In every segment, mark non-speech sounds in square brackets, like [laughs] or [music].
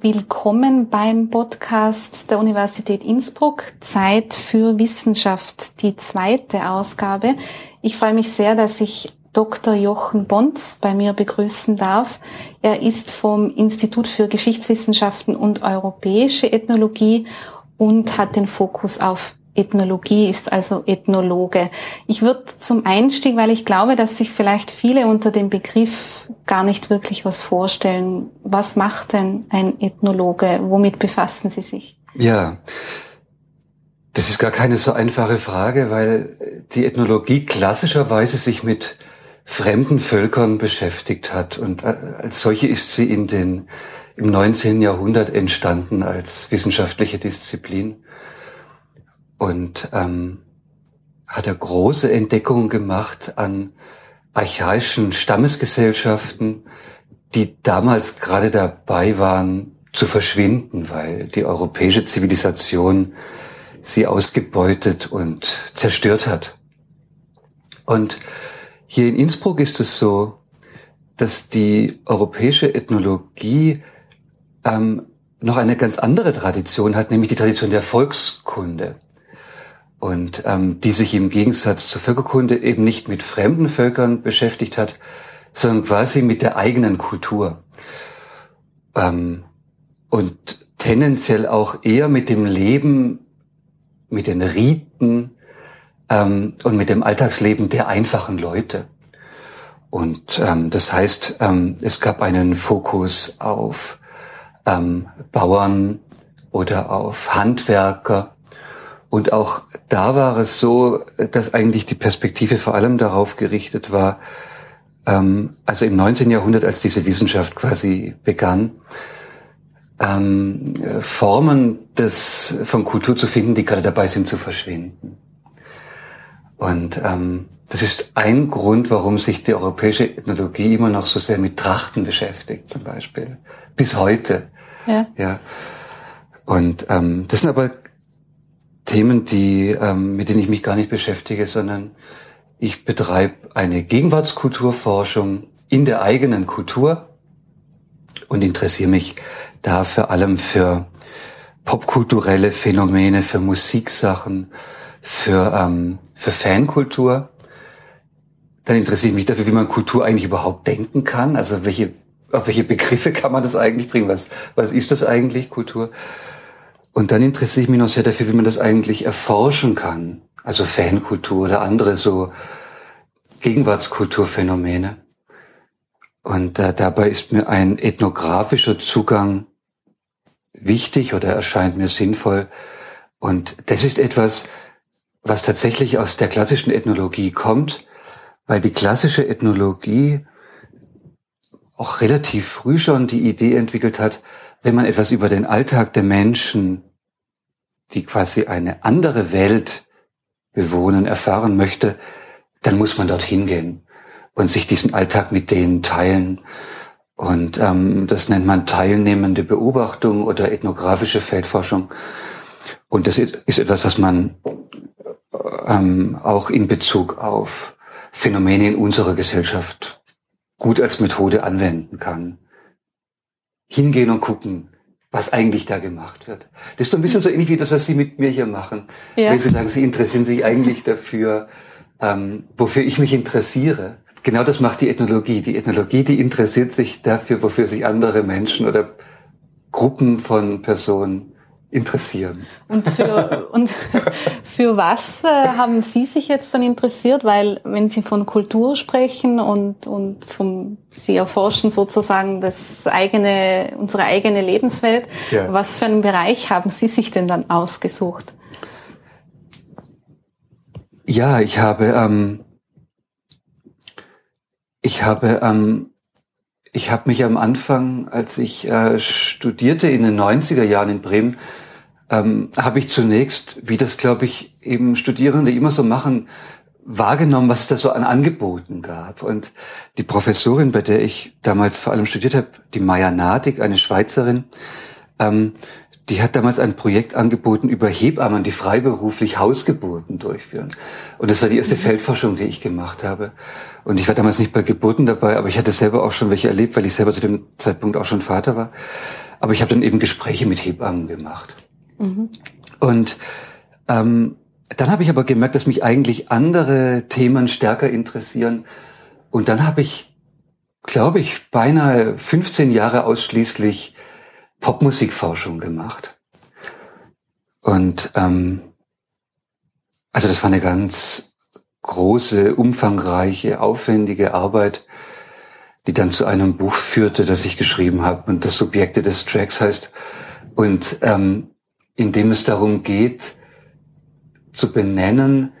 Willkommen beim Podcast der Universität Innsbruck, Zeit für Wissenschaft, die zweite Ausgabe. Ich freue mich sehr, dass ich Dr. Jochen Bonz bei mir begrüßen darf. Er ist vom Institut für Geschichtswissenschaften und Europäische Ethnologie und hat den Fokus auf Ethnologie, ist also Ethnologe. Ich würde zum Einstieg, weil ich glaube, dass sich vielleicht viele unter dem Begriff gar nicht wirklich was vorstellen. Was macht denn ein Ethnologe? Womit befassen Sie sich? Ja, das ist gar keine so einfache Frage, weil die Ethnologie klassischerweise sich mit fremden Völkern beschäftigt hat. Und äh, als solche ist sie in den, im 19. Jahrhundert entstanden als wissenschaftliche Disziplin und ähm, hat er große Entdeckungen gemacht an archaischen Stammesgesellschaften, die damals gerade dabei waren zu verschwinden, weil die europäische Zivilisation sie ausgebeutet und zerstört hat. Und hier in Innsbruck ist es so, dass die europäische Ethnologie ähm, noch eine ganz andere Tradition hat, nämlich die Tradition der Volkskunde und ähm, die sich im Gegensatz zur Völkerkunde eben nicht mit fremden Völkern beschäftigt hat, sondern quasi mit der eigenen Kultur. Ähm, und tendenziell auch eher mit dem Leben, mit den Riten ähm, und mit dem Alltagsleben der einfachen Leute. Und ähm, das heißt, ähm, es gab einen Fokus auf ähm, Bauern oder auf Handwerker, und auch da war es so, dass eigentlich die Perspektive vor allem darauf gerichtet war, ähm, also im 19. Jahrhundert, als diese Wissenschaft quasi begann, ähm, Formen des, von Kultur zu finden, die gerade dabei sind zu verschwinden. Und ähm, das ist ein Grund, warum sich die europäische Ethnologie immer noch so sehr mit Trachten beschäftigt, zum Beispiel. Bis heute. Ja. ja. Und ähm, das sind aber Themen, die, ähm, mit denen ich mich gar nicht beschäftige, sondern ich betreibe eine Gegenwartskulturforschung in der eigenen Kultur und interessiere mich da vor allem für popkulturelle Phänomene, für Musiksachen, für, ähm, für Fankultur. Dann interessiere ich mich dafür, wie man Kultur eigentlich überhaupt denken kann. Also welche, auf welche Begriffe kann man das eigentlich bringen? Was, was ist das eigentlich, Kultur? Und dann interessiere ich mich noch sehr dafür, wie man das eigentlich erforschen kann. Also Fankultur oder andere so Gegenwartskulturphänomene. Und äh, dabei ist mir ein ethnografischer Zugang wichtig oder erscheint mir sinnvoll. Und das ist etwas, was tatsächlich aus der klassischen Ethnologie kommt, weil die klassische Ethnologie auch relativ früh schon die Idee entwickelt hat, wenn man etwas über den Alltag der Menschen die quasi eine andere Welt bewohnen, erfahren möchte, dann muss man dorthin gehen und sich diesen Alltag mit denen teilen. Und ähm, das nennt man teilnehmende Beobachtung oder ethnografische Feldforschung. Und das ist etwas, was man ähm, auch in Bezug auf Phänomene in unserer Gesellschaft gut als Methode anwenden kann. Hingehen und gucken, was eigentlich da gemacht wird. Das ist so ein bisschen so ähnlich wie das, was Sie mit mir hier machen. Ja. Wenn Sie sagen, Sie interessieren sich eigentlich dafür, ähm, wofür ich mich interessiere. Genau das macht die Ethnologie. Die Ethnologie, die interessiert sich dafür, wofür sich andere Menschen oder Gruppen von Personen interessieren. Und für, [laughs] und für was äh, haben Sie sich jetzt dann interessiert? Weil wenn Sie von Kultur sprechen und, und vom, Sie erforschen sozusagen das eigene, unsere eigene Lebenswelt, ja. was für einen Bereich haben Sie sich denn dann ausgesucht? Ja, ich habe, ähm, ich habe, ähm, ich habe mich am Anfang, als ich äh, studierte in den 90er Jahren in Bremen, ähm, habe ich zunächst, wie das glaube ich eben Studierende immer so machen, wahrgenommen, was es da so an Angeboten gab. Und die Professorin, bei der ich damals vor allem studiert habe, die Maya Nadig, eine Schweizerin, ähm, die hat damals ein Projekt angeboten über Hebammen, die freiberuflich Hausgeburten durchführen. Und das war die erste mhm. Feldforschung, die ich gemacht habe. Und ich war damals nicht bei Geburten dabei, aber ich hatte selber auch schon welche erlebt, weil ich selber zu dem Zeitpunkt auch schon Vater war. Aber ich habe dann eben Gespräche mit Hebammen gemacht. Mhm. Und ähm, dann habe ich aber gemerkt, dass mich eigentlich andere Themen stärker interessieren. Und dann habe ich, glaube ich, beinahe 15 Jahre ausschließlich Popmusikforschung gemacht. Und ähm, also das war eine ganz große, umfangreiche, aufwendige Arbeit, die dann zu einem Buch führte, das ich geschrieben habe und das Subjekte des Tracks heißt. Und ähm, in dem es darum geht, zu benennen,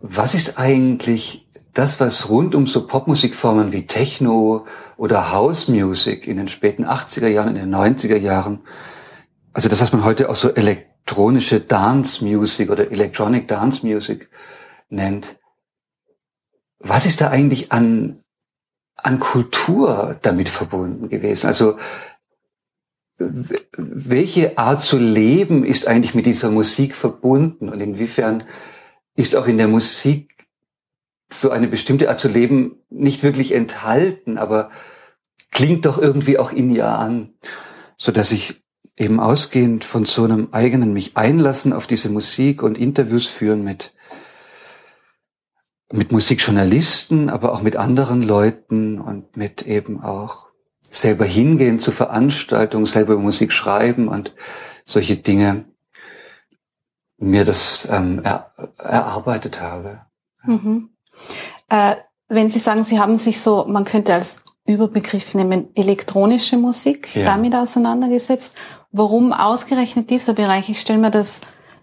was ist eigentlich das, was rund um so Popmusikformen wie Techno oder House Music in den späten 80er Jahren, in den 90er Jahren, also das, was man heute auch so elektronische Dance Music oder Electronic Dance Music nennt, was ist da eigentlich an, an Kultur damit verbunden gewesen? Also welche Art zu leben ist eigentlich mit dieser Musik verbunden und inwiefern ist auch in der Musik so eine bestimmte Art zu leben nicht wirklich enthalten, aber klingt doch irgendwie auch in ihr an, so dass ich eben ausgehend von so einem eigenen mich einlassen auf diese Musik und Interviews führen mit mit Musikjournalisten, aber auch mit anderen Leuten und mit eben auch selber hingehen zu Veranstaltungen, selber Musik schreiben und solche Dinge mir das ähm, er, erarbeitet habe. Mhm. Äh, wenn Sie sagen, Sie haben sich so, man könnte als Überbegriff nehmen, elektronische Musik ja. damit auseinandergesetzt. Warum ausgerechnet dieser Bereich? Ich stelle mir das,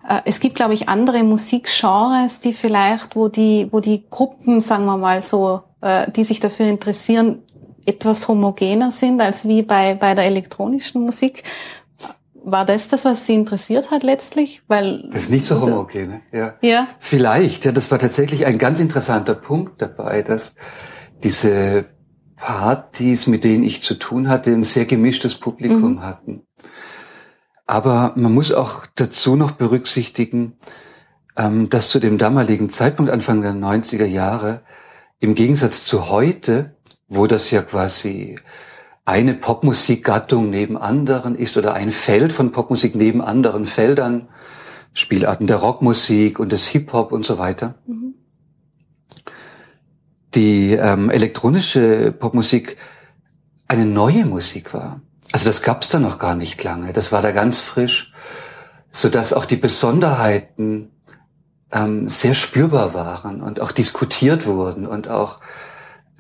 äh, es gibt, glaube ich, andere Musikgenres, die vielleicht, wo die, wo die Gruppen, sagen wir mal so, äh, die sich dafür interessieren, etwas homogener sind als wie bei, bei der elektronischen Musik. War das das, was Sie interessiert hat letztlich? Weil das ist nicht so homogen, ne? ja. ja. Vielleicht, ja, das war tatsächlich ein ganz interessanter Punkt dabei, dass diese Partys, mit denen ich zu tun hatte, ein sehr gemischtes Publikum mhm. hatten. Aber man muss auch dazu noch berücksichtigen, ähm, dass zu dem damaligen Zeitpunkt, Anfang der 90er Jahre, im Gegensatz zu heute, wo das ja quasi eine Popmusikgattung neben anderen ist oder ein Feld von Popmusik neben anderen Feldern, Spielarten der Rockmusik und des Hip-Hop und so weiter. Mhm. Die ähm, elektronische Popmusik eine neue Musik war. Also das gab's da noch gar nicht lange. Das war da ganz frisch, so dass auch die Besonderheiten ähm, sehr spürbar waren und auch diskutiert wurden und auch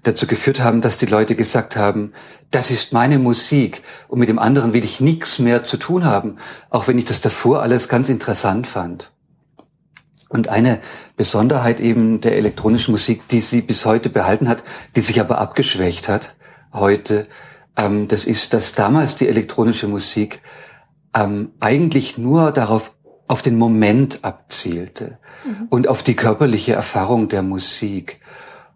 dazu geführt haben, dass die Leute gesagt haben, das ist meine Musik und mit dem anderen will ich nichts mehr zu tun haben, auch wenn ich das davor alles ganz interessant fand. Und eine Besonderheit eben der elektronischen Musik, die sie bis heute behalten hat, die sich aber abgeschwächt hat heute, ähm, das ist, dass damals die elektronische Musik ähm, eigentlich nur darauf auf den Moment abzielte mhm. und auf die körperliche Erfahrung der Musik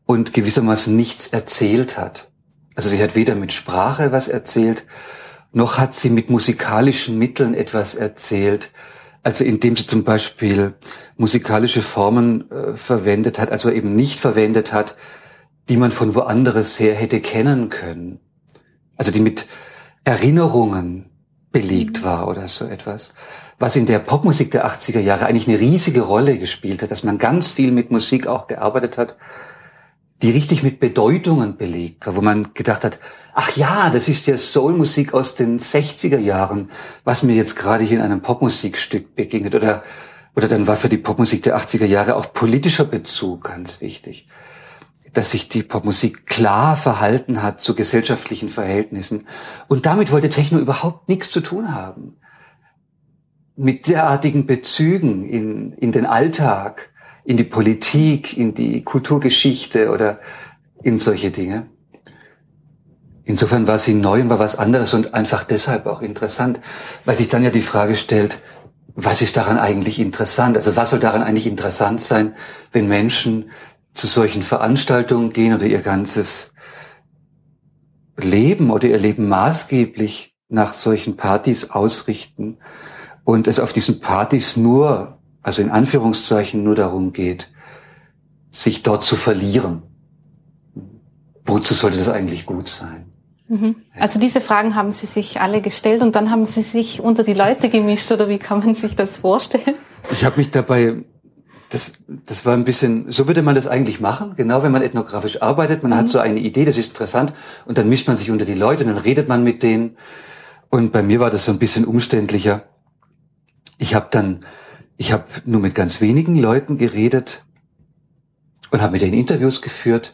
und gewissermaßen nichts erzählt hat. Also sie hat weder mit Sprache was erzählt, noch hat sie mit musikalischen Mitteln etwas erzählt. Also indem sie zum Beispiel musikalische Formen äh, verwendet hat, also eben nicht verwendet hat, die man von woanders her hätte kennen können. Also die mit Erinnerungen belegt mhm. war oder so etwas. Was in der Popmusik der 80er Jahre eigentlich eine riesige Rolle gespielt hat, dass man ganz viel mit Musik auch gearbeitet hat, die richtig mit Bedeutungen belegt war, wo man gedacht hat, ach ja, das ist ja Soulmusik aus den 60er Jahren, was mir jetzt gerade hier in einem Popmusikstück begegnet. Oder, oder dann war für die Popmusik der 80er Jahre auch politischer Bezug ganz wichtig. Dass sich die Popmusik klar verhalten hat zu gesellschaftlichen Verhältnissen. Und damit wollte Techno überhaupt nichts zu tun haben. Mit derartigen Bezügen in, in den Alltag, in die Politik, in die Kulturgeschichte oder in solche Dinge. Insofern war sie neu und war was anderes und einfach deshalb auch interessant, weil sich dann ja die Frage stellt, was ist daran eigentlich interessant? Also was soll daran eigentlich interessant sein, wenn Menschen zu solchen Veranstaltungen gehen oder ihr ganzes Leben oder ihr Leben maßgeblich nach solchen Partys ausrichten und es auf diesen Partys nur also in Anführungszeichen nur darum geht, sich dort zu verlieren. Wozu sollte das eigentlich gut sein? Mhm. Also diese Fragen haben Sie sich alle gestellt und dann haben Sie sich unter die Leute gemischt oder wie kann man sich das vorstellen? Ich habe mich dabei, das, das war ein bisschen, so würde man das eigentlich machen, genau wenn man ethnografisch arbeitet. Man mhm. hat so eine Idee, das ist interessant und dann mischt man sich unter die Leute und dann redet man mit denen. Und bei mir war das so ein bisschen umständlicher. Ich habe dann, ich habe nur mit ganz wenigen Leuten geredet und habe mit denen Interviews geführt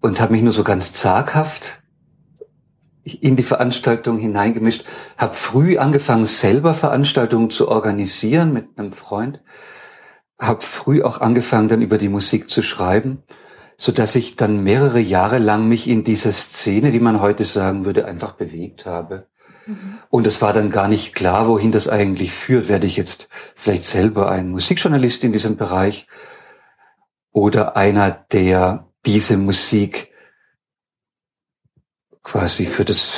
und habe mich nur so ganz zaghaft in die Veranstaltung hineingemischt, habe früh angefangen, selber Veranstaltungen zu organisieren mit einem Freund, habe früh auch angefangen, dann über die Musik zu schreiben, so dass ich dann mehrere Jahre lang mich in dieser Szene, wie man heute sagen würde, einfach bewegt habe. Und es war dann gar nicht klar, wohin das eigentlich führt. Werde ich jetzt vielleicht selber ein Musikjournalist in diesem Bereich oder einer, der diese Musik quasi für das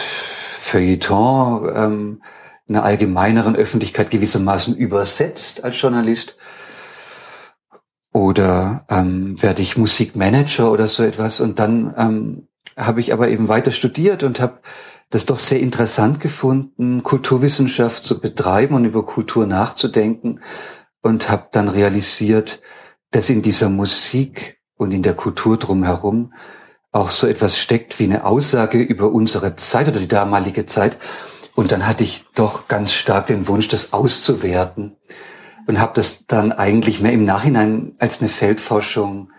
Feuilleton ähm, einer allgemeineren Öffentlichkeit gewissermaßen übersetzt als Journalist? Oder ähm, werde ich Musikmanager oder so etwas? Und dann ähm, habe ich aber eben weiter studiert und habe das doch sehr interessant gefunden, Kulturwissenschaft zu betreiben und über Kultur nachzudenken und habe dann realisiert, dass in dieser Musik und in der Kultur drumherum auch so etwas steckt wie eine Aussage über unsere Zeit oder die damalige Zeit. Und dann hatte ich doch ganz stark den Wunsch, das auszuwerten und habe das dann eigentlich mehr im Nachhinein als eine Feldforschung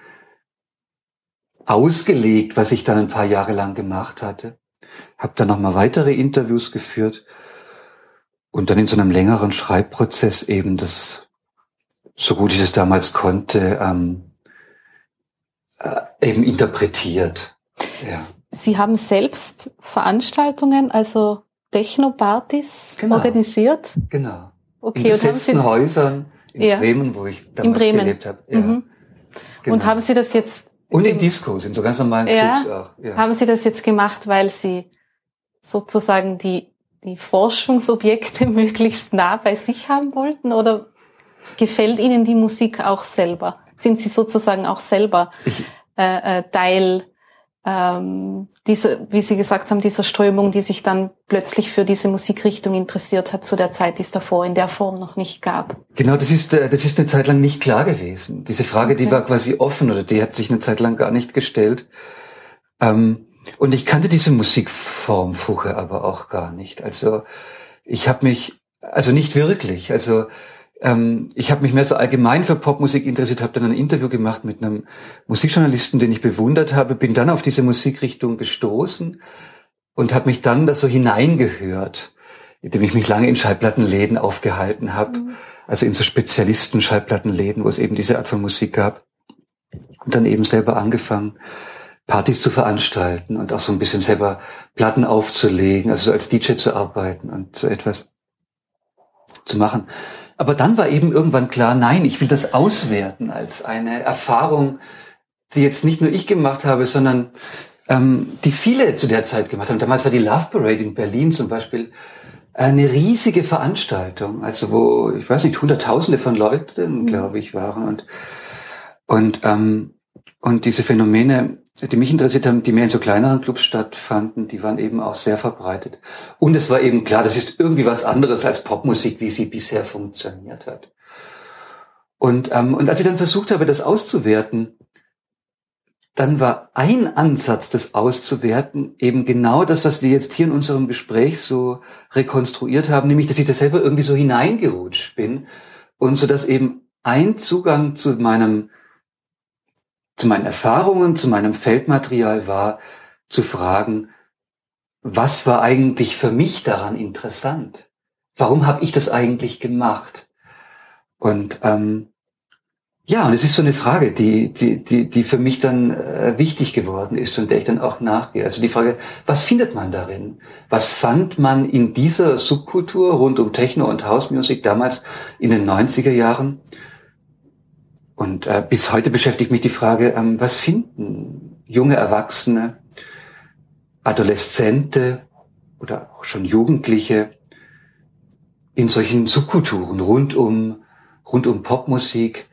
ausgelegt, was ich dann ein paar Jahre lang gemacht hatte. Habe dann nochmal weitere Interviews geführt und dann in so einem längeren Schreibprozess eben das, so gut ich es damals konnte, ähm, äh, eben interpretiert. Ja. Sie haben selbst Veranstaltungen, also Techno-Partys genau. organisiert? Genau. Okay, in besetzten und Häusern in ja. Bremen, wo ich damals gelebt habe. Ja. Mhm. Genau. Und haben Sie das jetzt... Und in Discos, in so ganz normalen ja. Clubs auch. Ja. Haben Sie das jetzt gemacht, weil Sie sozusagen die, die Forschungsobjekte [laughs] möglichst nah bei sich haben wollten? Oder gefällt Ihnen die Musik auch selber? Sind Sie sozusagen auch selber äh, äh, Teil ähm, dieser, wie Sie gesagt haben, dieser Strömung, die sich dann plötzlich für diese Musikrichtung interessiert hat zu der Zeit, die es davor in der Form noch nicht gab. Genau, das ist, äh, das ist eine Zeit lang nicht klar gewesen. Diese Frage, okay. die war quasi offen oder die hat sich eine Zeit lang gar nicht gestellt. Ähm, und ich kannte diese Musikform vorher aber auch gar nicht. Also ich habe mich, also nicht wirklich. Also ähm, ich habe mich mehr so allgemein für Popmusik interessiert, habe dann ein Interview gemacht mit einem Musikjournalisten, den ich bewundert habe, bin dann auf diese Musikrichtung gestoßen und habe mich dann da so hineingehört, indem ich mich lange in Schallplattenläden aufgehalten habe, mhm. also in so Spezialisten-Schallplattenläden, wo es eben diese Art von Musik gab und dann eben selber angefangen. Partys zu veranstalten und auch so ein bisschen selber Platten aufzulegen, also so als DJ zu arbeiten und so etwas zu machen. Aber dann war eben irgendwann klar, nein, ich will das auswerten als eine Erfahrung, die jetzt nicht nur ich gemacht habe, sondern ähm, die viele zu der Zeit gemacht haben. Damals war die Love Parade in Berlin zum Beispiel eine riesige Veranstaltung, also wo, ich weiß nicht, Hunderttausende von Leuten, mhm. glaube ich, waren. Und, und, ähm, und diese Phänomene die mich interessiert haben, die mehr in so kleineren Clubs stattfanden, die waren eben auch sehr verbreitet. Und es war eben klar, das ist irgendwie was anderes als Popmusik, wie sie bisher funktioniert hat. Und, ähm, und als ich dann versucht habe, das auszuwerten, dann war ein Ansatz, das auszuwerten, eben genau das, was wir jetzt hier in unserem Gespräch so rekonstruiert haben, nämlich, dass ich da selber irgendwie so hineingerutscht bin und so dass eben ein Zugang zu meinem zu meinen Erfahrungen, zu meinem Feldmaterial war, zu fragen, was war eigentlich für mich daran interessant? Warum habe ich das eigentlich gemacht? Und ähm, ja, und es ist so eine Frage, die, die, die, die für mich dann äh, wichtig geworden ist und der ich dann auch nachgehe. Also die Frage, was findet man darin? Was fand man in dieser Subkultur rund um Techno und House Music damals in den 90er Jahren? Und äh, bis heute beschäftigt mich die Frage, ähm, was finden junge Erwachsene, Adoleszente oder auch schon Jugendliche in solchen Subkulturen rund um, rund um Popmusik?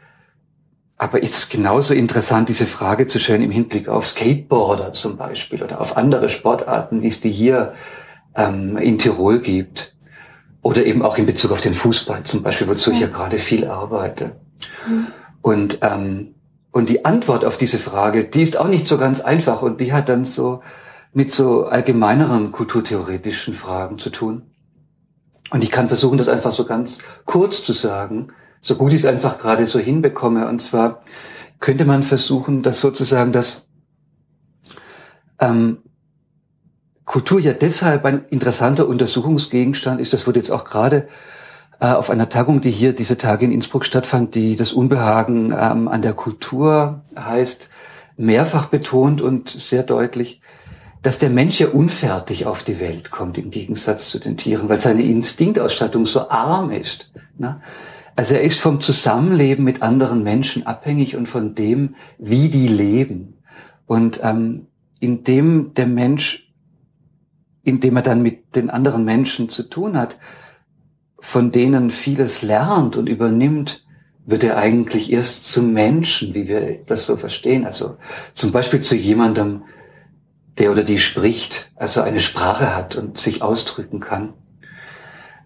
aber ist genauso interessant, diese Frage zu stellen im Hinblick auf Skateboarder zum Beispiel oder auf andere Sportarten, wie es die hier ähm, in Tirol gibt. Oder eben auch in Bezug auf den Fußball zum Beispiel, wozu ich ja gerade viel arbeite. Mhm. Und, ähm, und die Antwort auf diese Frage, die ist auch nicht so ganz einfach und die hat dann so mit so allgemeineren kulturtheoretischen Fragen zu tun. Und ich kann versuchen, das einfach so ganz kurz zu sagen, so gut ich es einfach gerade so hinbekomme. Und zwar könnte man versuchen, dass sozusagen das ähm, Kultur ja deshalb ein interessanter Untersuchungsgegenstand ist. Das wurde jetzt auch gerade auf einer Tagung, die hier diese Tage in Innsbruck stattfand, die das Unbehagen ähm, an der Kultur heißt, mehrfach betont und sehr deutlich, dass der Mensch ja unfertig auf die Welt kommt im Gegensatz zu den Tieren, weil seine Instinktausstattung so arm ist. Ne? Also er ist vom Zusammenleben mit anderen Menschen abhängig und von dem, wie die leben. Und ähm, indem der Mensch, indem er dann mit den anderen Menschen zu tun hat, von denen vieles lernt und übernimmt, wird er eigentlich erst zum Menschen, wie wir das so verstehen. Also zum Beispiel zu jemandem, der oder die spricht, also eine Sprache hat und sich ausdrücken kann.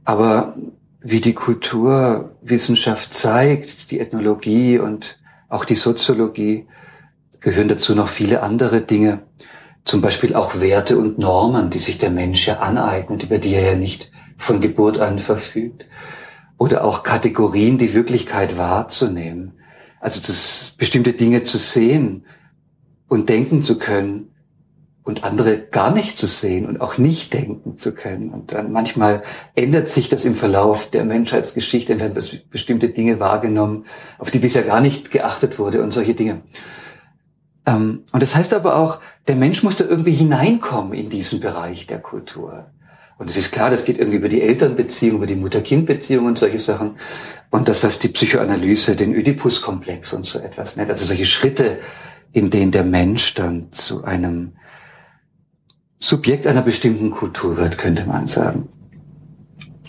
Aber wie die Kulturwissenschaft zeigt, die Ethnologie und auch die Soziologie, gehören dazu noch viele andere Dinge. Zum Beispiel auch Werte und Normen, die sich der Mensch ja aneignet, über die er ja nicht von Geburt an verfügt. Oder auch Kategorien, die Wirklichkeit wahrzunehmen. Also das bestimmte Dinge zu sehen und denken zu können, und andere gar nicht zu sehen und auch nicht denken zu können. Und dann manchmal ändert sich das im Verlauf der Menschheitsgeschichte, werden bestimmte Dinge wahrgenommen, auf die bisher gar nicht geachtet wurde und solche Dinge. Ähm, und das heißt aber auch, der Mensch muss da irgendwie hineinkommen in diesen Bereich der Kultur. Und es ist klar, das geht irgendwie über die Elternbeziehung, über die Mutter-Kind-Beziehung und solche Sachen. Und das, was die Psychoanalyse den Oedipus-Komplex und so etwas nennt. Also solche Schritte, in denen der Mensch dann zu einem Subjekt einer bestimmten Kultur wird, könnte man sagen.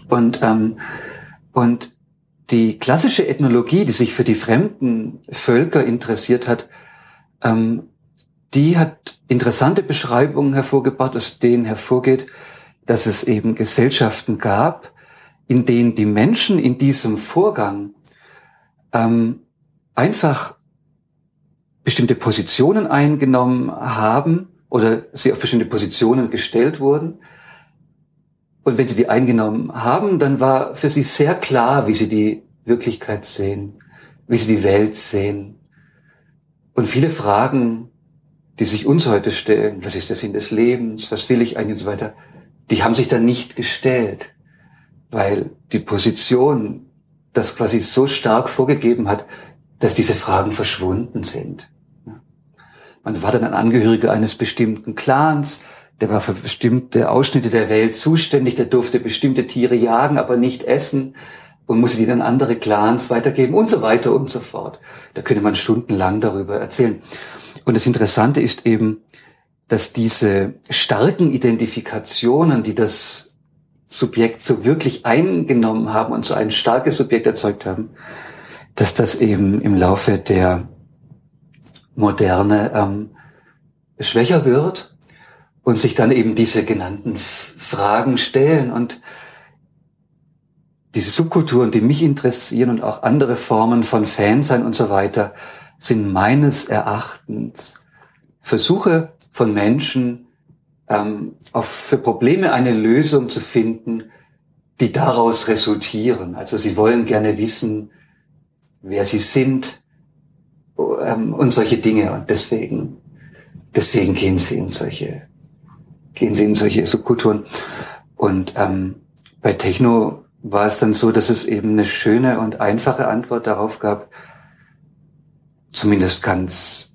Und, ähm, und die klassische Ethnologie, die sich für die fremden Völker interessiert hat, ähm, die hat interessante Beschreibungen hervorgebracht, aus denen hervorgeht, dass es eben Gesellschaften gab, in denen die Menschen in diesem Vorgang ähm, einfach bestimmte Positionen eingenommen haben oder sie auf bestimmte Positionen gestellt wurden. Und wenn sie die eingenommen haben, dann war für sie sehr klar, wie sie die Wirklichkeit sehen, wie sie die Welt sehen. Und viele Fragen, die sich uns heute stellen, was ist der Sinn des Lebens, was will ich eigentlich und so weiter, die haben sich dann nicht gestellt, weil die Position das quasi so stark vorgegeben hat, dass diese Fragen verschwunden sind. Man war dann ein Angehöriger eines bestimmten Clans, der war für bestimmte Ausschnitte der Welt zuständig, der durfte bestimmte Tiere jagen, aber nicht essen und musste die dann andere Clans weitergeben und so weiter und so fort. Da könnte man stundenlang darüber erzählen. Und das Interessante ist eben, dass diese starken Identifikationen, die das Subjekt so wirklich eingenommen haben und so ein starkes Subjekt erzeugt haben, dass das eben im Laufe der Moderne ähm, schwächer wird und sich dann eben diese genannten Fragen stellen und diese Subkulturen, die mich interessieren und auch andere Formen von Fansein und so weiter, sind meines Erachtens Versuche von Menschen, ähm, auf, für Probleme eine Lösung zu finden, die daraus resultieren. Also sie wollen gerne wissen, wer sie sind, ähm, und solche Dinge. Und deswegen, deswegen gehen sie in solche, gehen sie in solche Subkulturen. Und ähm, bei Techno war es dann so, dass es eben eine schöne und einfache Antwort darauf gab, zumindest ganz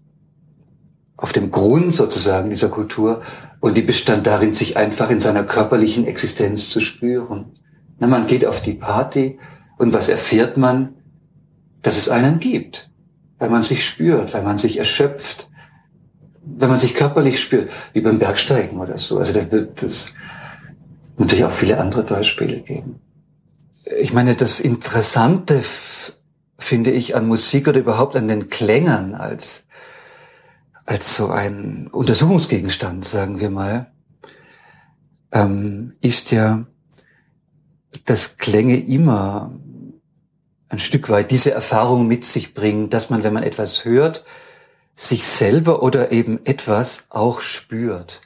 auf dem Grund sozusagen dieser Kultur. Und die bestand darin, sich einfach in seiner körperlichen Existenz zu spüren. Na, man geht auf die Party und was erfährt man? Dass es einen gibt weil man sich spürt, weil man sich erschöpft, wenn man sich körperlich spürt, wie beim Bergsteigen oder so. Also da wird es natürlich auch viele andere Beispiele geben. Ich meine, das Interessante finde ich, an Musik oder überhaupt an den Klängern als, als so ein Untersuchungsgegenstand, sagen wir mal, ähm, ist ja, dass Klänge immer ein Stück weit diese Erfahrung mit sich bringen, dass man, wenn man etwas hört, sich selber oder eben etwas auch spürt.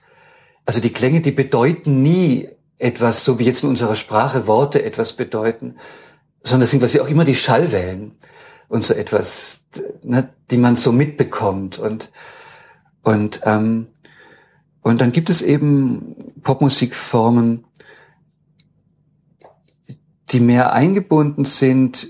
Also die Klänge, die bedeuten nie etwas, so wie jetzt in unserer Sprache Worte etwas bedeuten, sondern sind ja auch immer die Schallwellen und so etwas, ne, die man so mitbekommt und und ähm, und dann gibt es eben Popmusikformen, die mehr eingebunden sind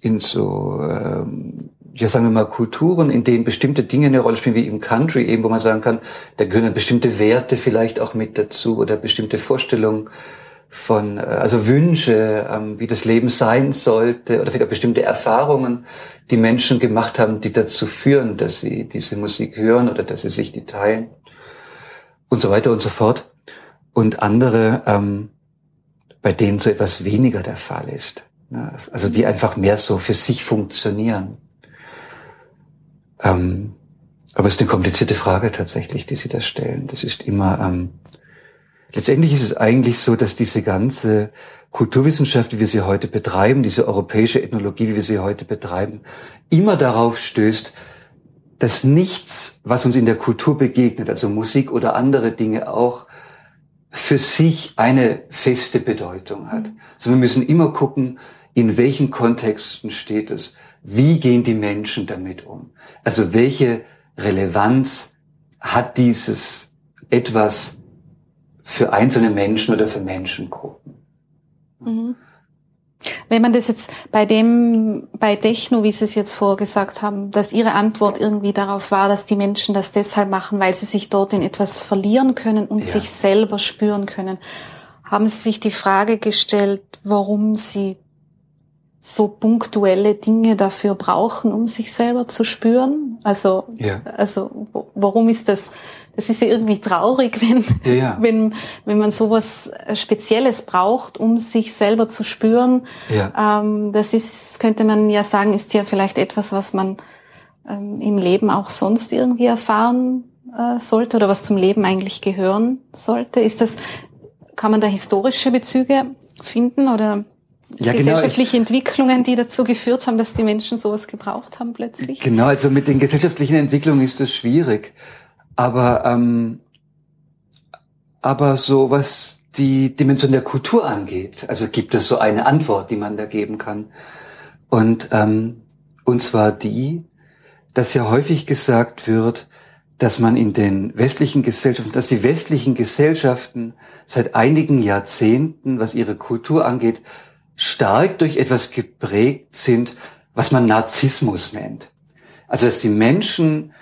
in so ähm, ja sagen wir mal Kulturen, in denen bestimmte Dinge eine Rolle spielen, wie im Country eben, wo man sagen kann, da gehören bestimmte Werte vielleicht auch mit dazu oder bestimmte Vorstellungen von, äh, also Wünsche, ähm, wie das Leben sein sollte oder vielleicht bestimmte Erfahrungen, die Menschen gemacht haben, die dazu führen, dass sie diese Musik hören oder dass sie sich die teilen und so weiter und so fort. Und andere, ähm, bei denen so etwas weniger der Fall ist. Also die einfach mehr so für sich funktionieren. Ähm, aber es ist eine komplizierte Frage tatsächlich, die Sie da stellen. Das ist immer, ähm, letztendlich ist es eigentlich so, dass diese ganze Kulturwissenschaft, wie wir sie heute betreiben, diese europäische Ethnologie, wie wir sie heute betreiben, immer darauf stößt, dass nichts, was uns in der Kultur begegnet, also Musik oder andere Dinge auch, für sich eine feste Bedeutung hat. Also wir müssen immer gucken, in welchen Kontexten steht es wie gehen die Menschen damit um? Also welche Relevanz hat dieses etwas für einzelne Menschen oder für Menschengruppen? Mhm. Wenn man das jetzt bei dem, bei Techno, wie Sie es jetzt vorgesagt haben, dass Ihre Antwort irgendwie darauf war, dass die Menschen das deshalb machen, weil sie sich dort in etwas verlieren können und ja. sich selber spüren können, haben Sie sich die Frage gestellt, warum Sie so punktuelle Dinge dafür brauchen, um sich selber zu spüren. Also, ja. also warum ist das? Das ist ja irgendwie traurig, [laughs] wenn, ja, ja. wenn, wenn man sowas Spezielles braucht, um sich selber zu spüren. Ja. Ähm, das ist, könnte man ja sagen, ist ja vielleicht etwas, was man ähm, im Leben auch sonst irgendwie erfahren äh, sollte oder was zum Leben eigentlich gehören sollte. Ist das, kann man da historische Bezüge finden oder ja, genau, gesellschaftliche genau. Entwicklungen, die dazu geführt haben, dass die Menschen sowas gebraucht haben plötzlich? Genau, also mit den gesellschaftlichen Entwicklungen ist das schwierig. Aber, ähm, aber so was die Dimension der Kultur angeht, also gibt es so eine Antwort, die man da geben kann. Und, ähm, und zwar die, dass ja häufig gesagt wird, dass man in den westlichen Gesellschaften, dass die westlichen Gesellschaften seit einigen Jahrzehnten, was ihre Kultur angeht, stark durch etwas geprägt sind, was man Narzissmus nennt. Also dass die Menschen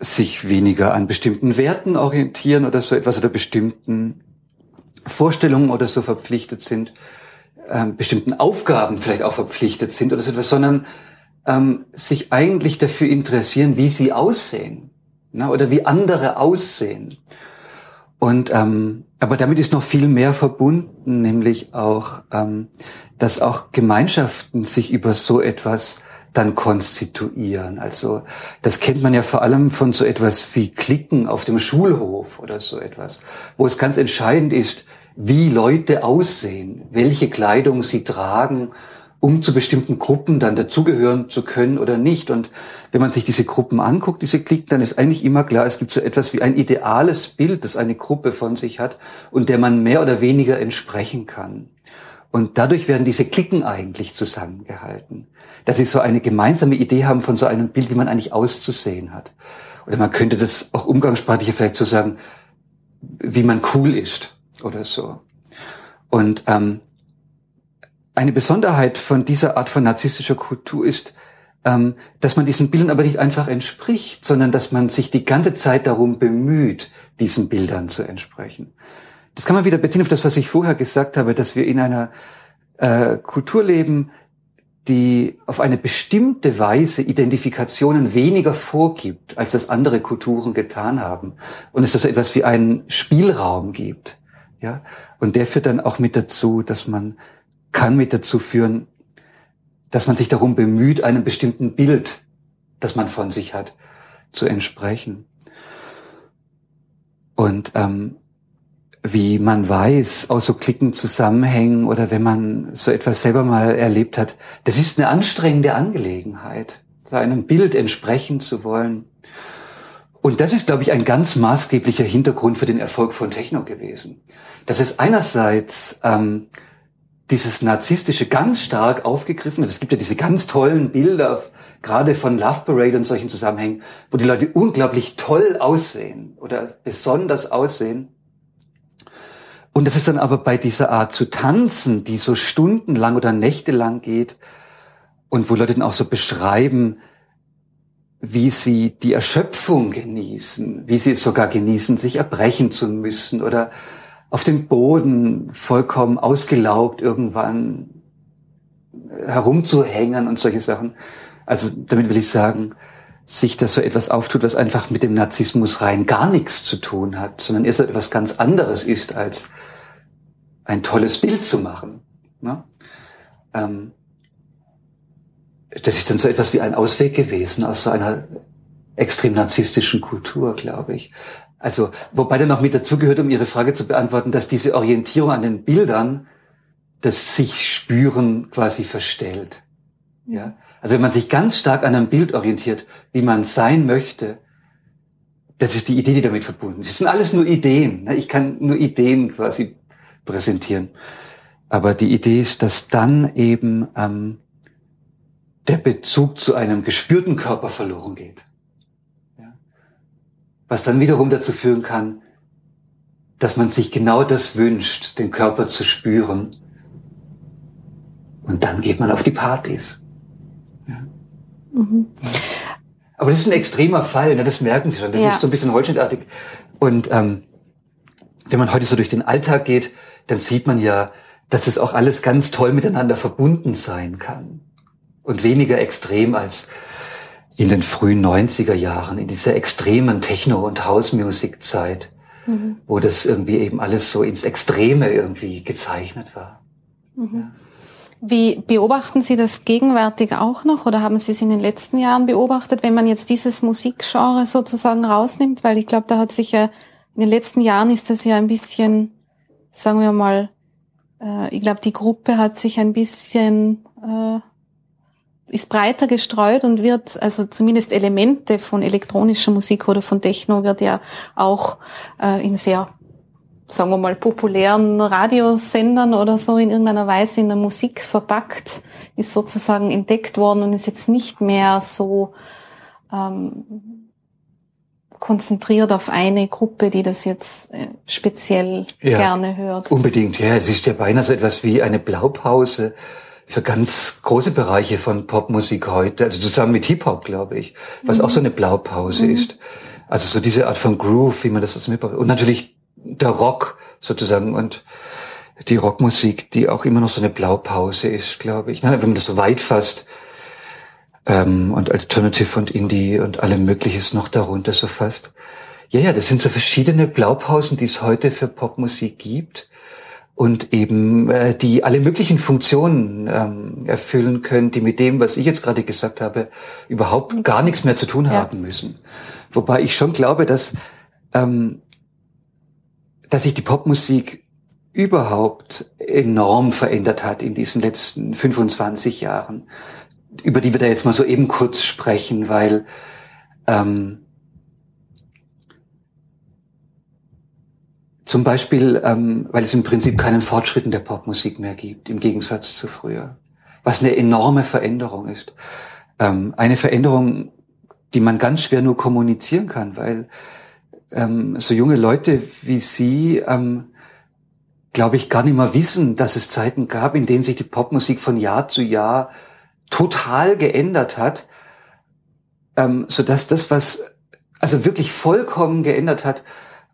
sich weniger an bestimmten Werten orientieren oder so etwas oder bestimmten Vorstellungen oder so verpflichtet sind, ähm, bestimmten Aufgaben vielleicht auch verpflichtet sind oder so etwas, sondern ähm, sich eigentlich dafür interessieren, wie sie aussehen ne, oder wie andere aussehen. Und ähm, aber damit ist noch viel mehr verbunden, nämlich auch, ähm, dass auch Gemeinschaften sich über so etwas dann konstituieren. Also das kennt man ja vor allem von so etwas wie Klicken auf dem Schulhof oder so etwas, wo es ganz entscheidend ist, wie Leute aussehen, welche Kleidung sie tragen um zu bestimmten Gruppen dann dazugehören zu können oder nicht. Und wenn man sich diese Gruppen anguckt, diese Klicken, dann ist eigentlich immer klar, es gibt so etwas wie ein ideales Bild, das eine Gruppe von sich hat und der man mehr oder weniger entsprechen kann. Und dadurch werden diese Klicken eigentlich zusammengehalten. Dass sie so eine gemeinsame Idee haben von so einem Bild, wie man eigentlich auszusehen hat. Oder man könnte das auch umgangssprachlich vielleicht so sagen, wie man cool ist oder so. Und ähm, eine Besonderheit von dieser Art von narzisstischer Kultur ist, ähm, dass man diesen Bildern aber nicht einfach entspricht, sondern dass man sich die ganze Zeit darum bemüht, diesen Bildern zu entsprechen. Das kann man wieder beziehen auf das, was ich vorher gesagt habe, dass wir in einer äh, Kultur leben, die auf eine bestimmte Weise Identifikationen weniger vorgibt, als das andere Kulturen getan haben. Und es also etwas wie einen Spielraum gibt. Ja? Und der führt dann auch mit dazu, dass man kann mit dazu führen, dass man sich darum bemüht, einem bestimmten Bild, das man von sich hat, zu entsprechen. Und ähm, wie man weiß aus so klicken Zusammenhängen oder wenn man so etwas selber mal erlebt hat, das ist eine anstrengende Angelegenheit, seinem Bild entsprechen zu wollen. Und das ist, glaube ich, ein ganz maßgeblicher Hintergrund für den Erfolg von Techno gewesen. Dass es einerseits ähm, dieses narzisstische ganz stark aufgegriffen hat. Es gibt ja diese ganz tollen Bilder, gerade von Love Parade und solchen Zusammenhängen, wo die Leute unglaublich toll aussehen oder besonders aussehen. Und das ist dann aber bei dieser Art zu tanzen, die so stundenlang oder nächtelang geht und wo Leute dann auch so beschreiben, wie sie die Erschöpfung genießen, wie sie es sogar genießen, sich erbrechen zu müssen oder auf dem Boden vollkommen ausgelaugt irgendwann herumzuhängen und solche Sachen. Also damit will ich sagen, sich das so etwas auftut, was einfach mit dem Narzissmus rein gar nichts zu tun hat, sondern erst etwas ganz anderes ist, als ein tolles Bild zu machen. Ne? Ähm, das ist dann so etwas wie ein Ausweg gewesen aus so einer extrem narzisstischen Kultur, glaube ich. Also, wobei dann noch mit dazugehört, um Ihre Frage zu beantworten, dass diese Orientierung an den Bildern das sich spüren quasi verstellt. Ja. Also wenn man sich ganz stark an einem Bild orientiert, wie man sein möchte, das ist die Idee, die damit verbunden ist. Das sind alles nur Ideen. Ne? Ich kann nur Ideen quasi präsentieren. Aber die Idee ist, dass dann eben ähm, der Bezug zu einem gespürten Körper verloren geht. Ja? Was dann wiederum dazu führen kann, dass man sich genau das wünscht, den Körper zu spüren. Und dann geht man auf die Partys. Mhm. Aber das ist ein extremer Fall, ne? das merken Sie schon. Das ja. ist so ein bisschen holzschnittartig. Und ähm, wenn man heute so durch den Alltag geht, dann sieht man ja, dass es auch alles ganz toll miteinander verbunden sein kann. Und weniger extrem als in den frühen 90er Jahren, in dieser extremen Techno- und House-Music-Zeit, mhm. wo das irgendwie eben alles so ins Extreme irgendwie gezeichnet war. Mhm. Ja. Wie beobachten Sie das gegenwärtig auch noch oder haben Sie es in den letzten Jahren beobachtet, wenn man jetzt dieses Musikgenre sozusagen rausnimmt? Weil ich glaube, da hat sich ja in den letzten Jahren ist das ja ein bisschen, sagen wir mal, äh, ich glaube, die Gruppe hat sich ein bisschen äh, ist breiter gestreut und wird, also zumindest Elemente von elektronischer Musik oder von Techno wird ja auch äh, in sehr sagen wir mal, populären Radiosendern oder so in irgendeiner Weise in der Musik verpackt, ist sozusagen entdeckt worden und ist jetzt nicht mehr so ähm, konzentriert auf eine Gruppe, die das jetzt äh, speziell ja, gerne hört. Unbedingt, ja. Es ist ja beinahe so etwas wie eine Blaupause für ganz große Bereiche von Popmusik heute, also zusammen mit Hip-Hop, glaube ich, was mhm. auch so eine Blaupause mhm. ist. Also so diese Art von Groove, wie man das so mitbekommt. Und natürlich der Rock sozusagen und die Rockmusik, die auch immer noch so eine Blaupause ist, glaube ich. Ne? Wenn man das so weit fasst ähm, und Alternative und Indie und allem Mögliches noch darunter so fasst. Ja, ja, das sind so verschiedene Blaupausen, die es heute für Popmusik gibt und eben äh, die alle möglichen Funktionen ähm, erfüllen können, die mit dem, was ich jetzt gerade gesagt habe, überhaupt gar nichts mehr zu tun ja. haben müssen. Wobei ich schon glaube, dass ähm, dass sich die Popmusik überhaupt enorm verändert hat in diesen letzten 25 Jahren, über die wir da jetzt mal so eben kurz sprechen, weil ähm, zum Beispiel, ähm, weil es im Prinzip keinen Fortschritt in der Popmusik mehr gibt, im Gegensatz zu früher, was eine enorme Veränderung ist. Ähm, eine Veränderung, die man ganz schwer nur kommunizieren kann, weil ähm, so junge Leute wie Sie, ähm, glaube ich, gar nicht mehr wissen, dass es Zeiten gab, in denen sich die Popmusik von Jahr zu Jahr total geändert hat, ähm, so dass das, was also wirklich vollkommen geändert hat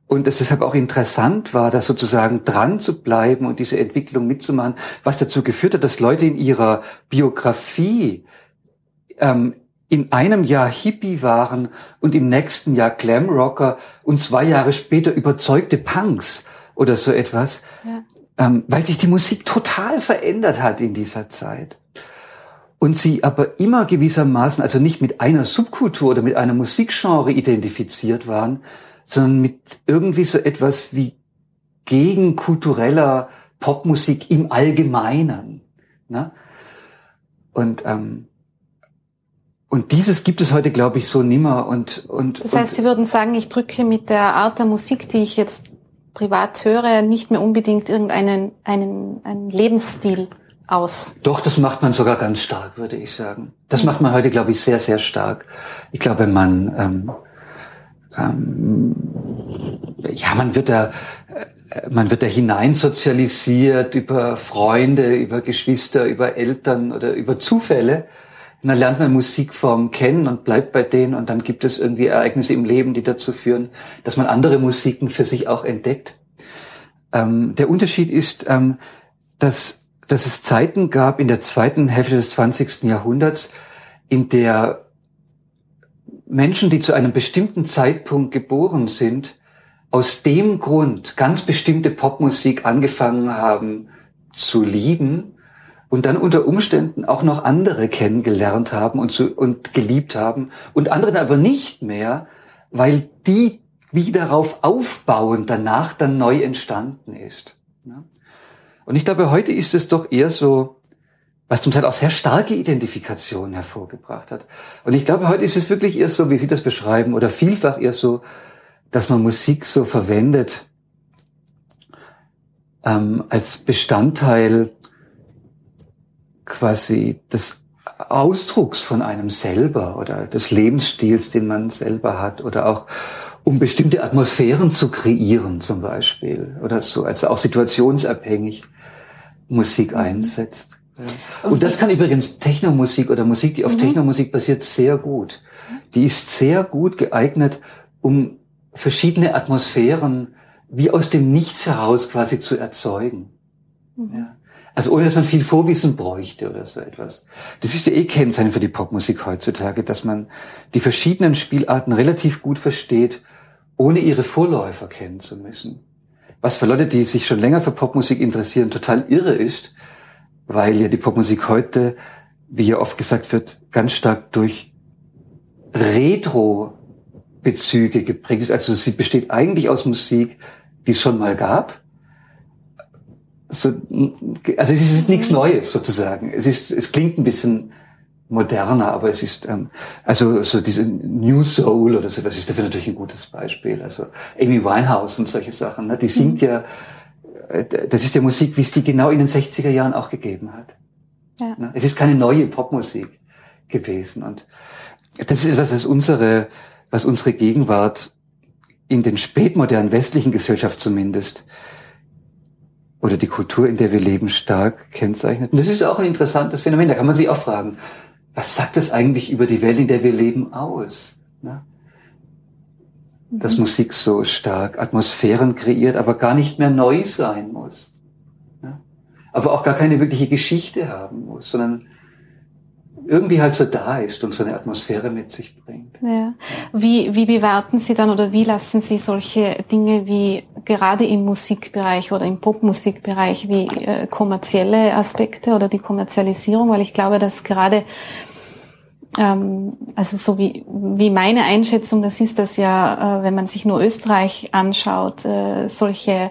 und es deshalb auch interessant war, da sozusagen dran zu bleiben und diese Entwicklung mitzumachen, was dazu geführt hat, dass Leute in ihrer Biografie ähm, in einem Jahr Hippie waren und im nächsten Jahr Glamrocker und zwei Jahre später überzeugte Punks oder so etwas, ja. ähm, weil sich die Musik total verändert hat in dieser Zeit. und sie aber immer gewissermaßen, also nicht mit einer Subkultur oder mit einer Musikgenre identifiziert waren, sondern mit irgendwie so etwas wie gegenkultureller Popmusik im Allgemeinen. Ne? Und ähm, und dieses gibt es heute, glaube ich, so nimmer. Und, und, das heißt, Sie würden sagen, ich drücke mit der Art der Musik, die ich jetzt privat höre, nicht mehr unbedingt irgendeinen einen, einen Lebensstil aus. Doch, das macht man sogar ganz stark, würde ich sagen. Das macht man heute, glaube ich, sehr, sehr stark. Ich glaube, man, ähm, ähm, ja, man wird da, äh, man wird da hineinsozialisiert über Freunde, über Geschwister, über Eltern oder über Zufälle. Und dann lernt man Musikformen kennen und bleibt bei denen und dann gibt es irgendwie Ereignisse im Leben, die dazu führen, dass man andere Musiken für sich auch entdeckt. Ähm, der Unterschied ist, ähm, dass, dass es Zeiten gab in der zweiten Hälfte des 20. Jahrhunderts, in der Menschen, die zu einem bestimmten Zeitpunkt geboren sind, aus dem Grund ganz bestimmte Popmusik angefangen haben zu lieben und dann unter Umständen auch noch andere kennengelernt haben und, zu, und geliebt haben und andere aber nicht mehr, weil die wie darauf aufbauend danach dann neu entstanden ist. Und ich glaube, heute ist es doch eher so, was zum Teil auch sehr starke Identifikation hervorgebracht hat. Und ich glaube, heute ist es wirklich eher so, wie Sie das beschreiben, oder vielfach eher so, dass man Musik so verwendet ähm, als Bestandteil quasi des Ausdrucks von einem selber oder des Lebensstils, den man selber hat oder auch um bestimmte Atmosphären zu kreieren zum Beispiel oder so, also auch situationsabhängig Musik mhm. einsetzt. Ja. Und das kann übrigens Technomusik oder Musik, die auf mhm. Technomusik basiert, sehr gut. Die ist sehr gut geeignet, um verschiedene Atmosphären wie aus dem Nichts heraus quasi zu erzeugen. Mhm. Ja. Also ohne dass man viel Vorwissen bräuchte oder so etwas. Das ist ja eh Kennzeichen für die Popmusik heutzutage, dass man die verschiedenen Spielarten relativ gut versteht, ohne ihre Vorläufer kennen zu müssen. Was für Leute, die sich schon länger für Popmusik interessieren, total irre ist, weil ja die Popmusik heute, wie ja oft gesagt wird, ganz stark durch Retro-Bezüge geprägt ist. Also sie besteht eigentlich aus Musik, die es schon mal gab, so, also es ist nichts Neues sozusagen. Es ist, es klingt ein bisschen moderner, aber es ist ähm, also so diese New Soul oder so, das ist dafür natürlich ein gutes Beispiel. Also Amy Winehouse und solche Sachen, ne? die singt ja, äh, das ist ja Musik, wie es die genau in den 60er Jahren auch gegeben hat. Ja. Ne? Es ist keine neue Popmusik gewesen und das ist etwas, was unsere, was unsere Gegenwart in den spätmodernen westlichen Gesellschaft zumindest oder die Kultur, in der wir leben, stark kennzeichnet. Und das ist auch ein interessantes Phänomen. Da kann man sich auch fragen, was sagt das eigentlich über die Welt, in der wir leben, aus? Ne? Dass mhm. Musik so stark Atmosphären kreiert, aber gar nicht mehr neu sein muss. Ne? Aber auch gar keine wirkliche Geschichte haben muss, sondern irgendwie halt so da ist und so eine Atmosphäre mit sich bringt. Ja. Wie, wie bewerten Sie dann oder wie lassen Sie solche Dinge wie gerade im Musikbereich oder im Popmusikbereich wie äh, kommerzielle Aspekte oder die Kommerzialisierung? Weil ich glaube, dass gerade ähm, also so wie, wie meine Einschätzung das ist, dass ja, äh, wenn man sich nur Österreich anschaut, äh, solche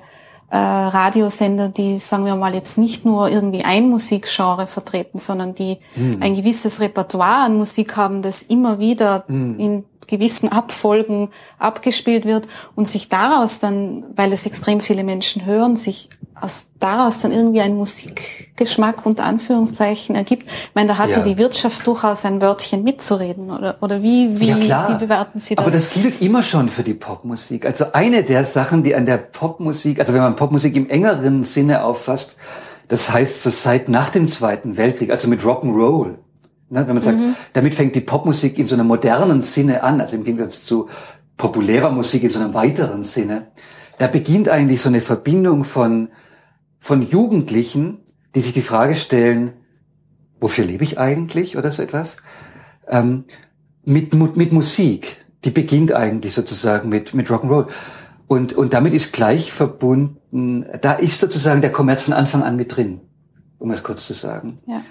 äh, Radiosender, die, sagen wir mal, jetzt nicht nur irgendwie ein Musikgenre vertreten, sondern die mhm. ein gewisses Repertoire an Musik haben, das immer wieder mhm. in gewissen Abfolgen abgespielt wird und sich daraus dann, weil es extrem viele Menschen hören, sich aus daraus dann irgendwie ein Musikgeschmack unter Anführungszeichen ergibt. Ich meine, da hat ja, die Wirtschaft durchaus ein Wörtchen mitzureden, oder, oder wie, wie, ja, wie bewerten Sie das? Aber das gilt immer schon für die Popmusik. Also eine der Sachen, die an der Popmusik, also wenn man Popmusik im engeren Sinne auffasst, das heißt so seit nach dem Zweiten Weltkrieg, also mit Rock'n'Roll. Ne, wenn man sagt, mhm. damit fängt die Popmusik in so einem modernen Sinne an, also im Gegensatz zu populärer Musik in so einem weiteren Sinne. Da beginnt eigentlich so eine Verbindung von von Jugendlichen, die sich die Frage stellen, wofür lebe ich eigentlich oder so etwas, ähm, mit, mit Musik. Die beginnt eigentlich sozusagen mit, mit Rock'n'Roll. Und, und damit ist gleich verbunden, da ist sozusagen der Kommerz von Anfang an mit drin, um es kurz zu sagen. Ja.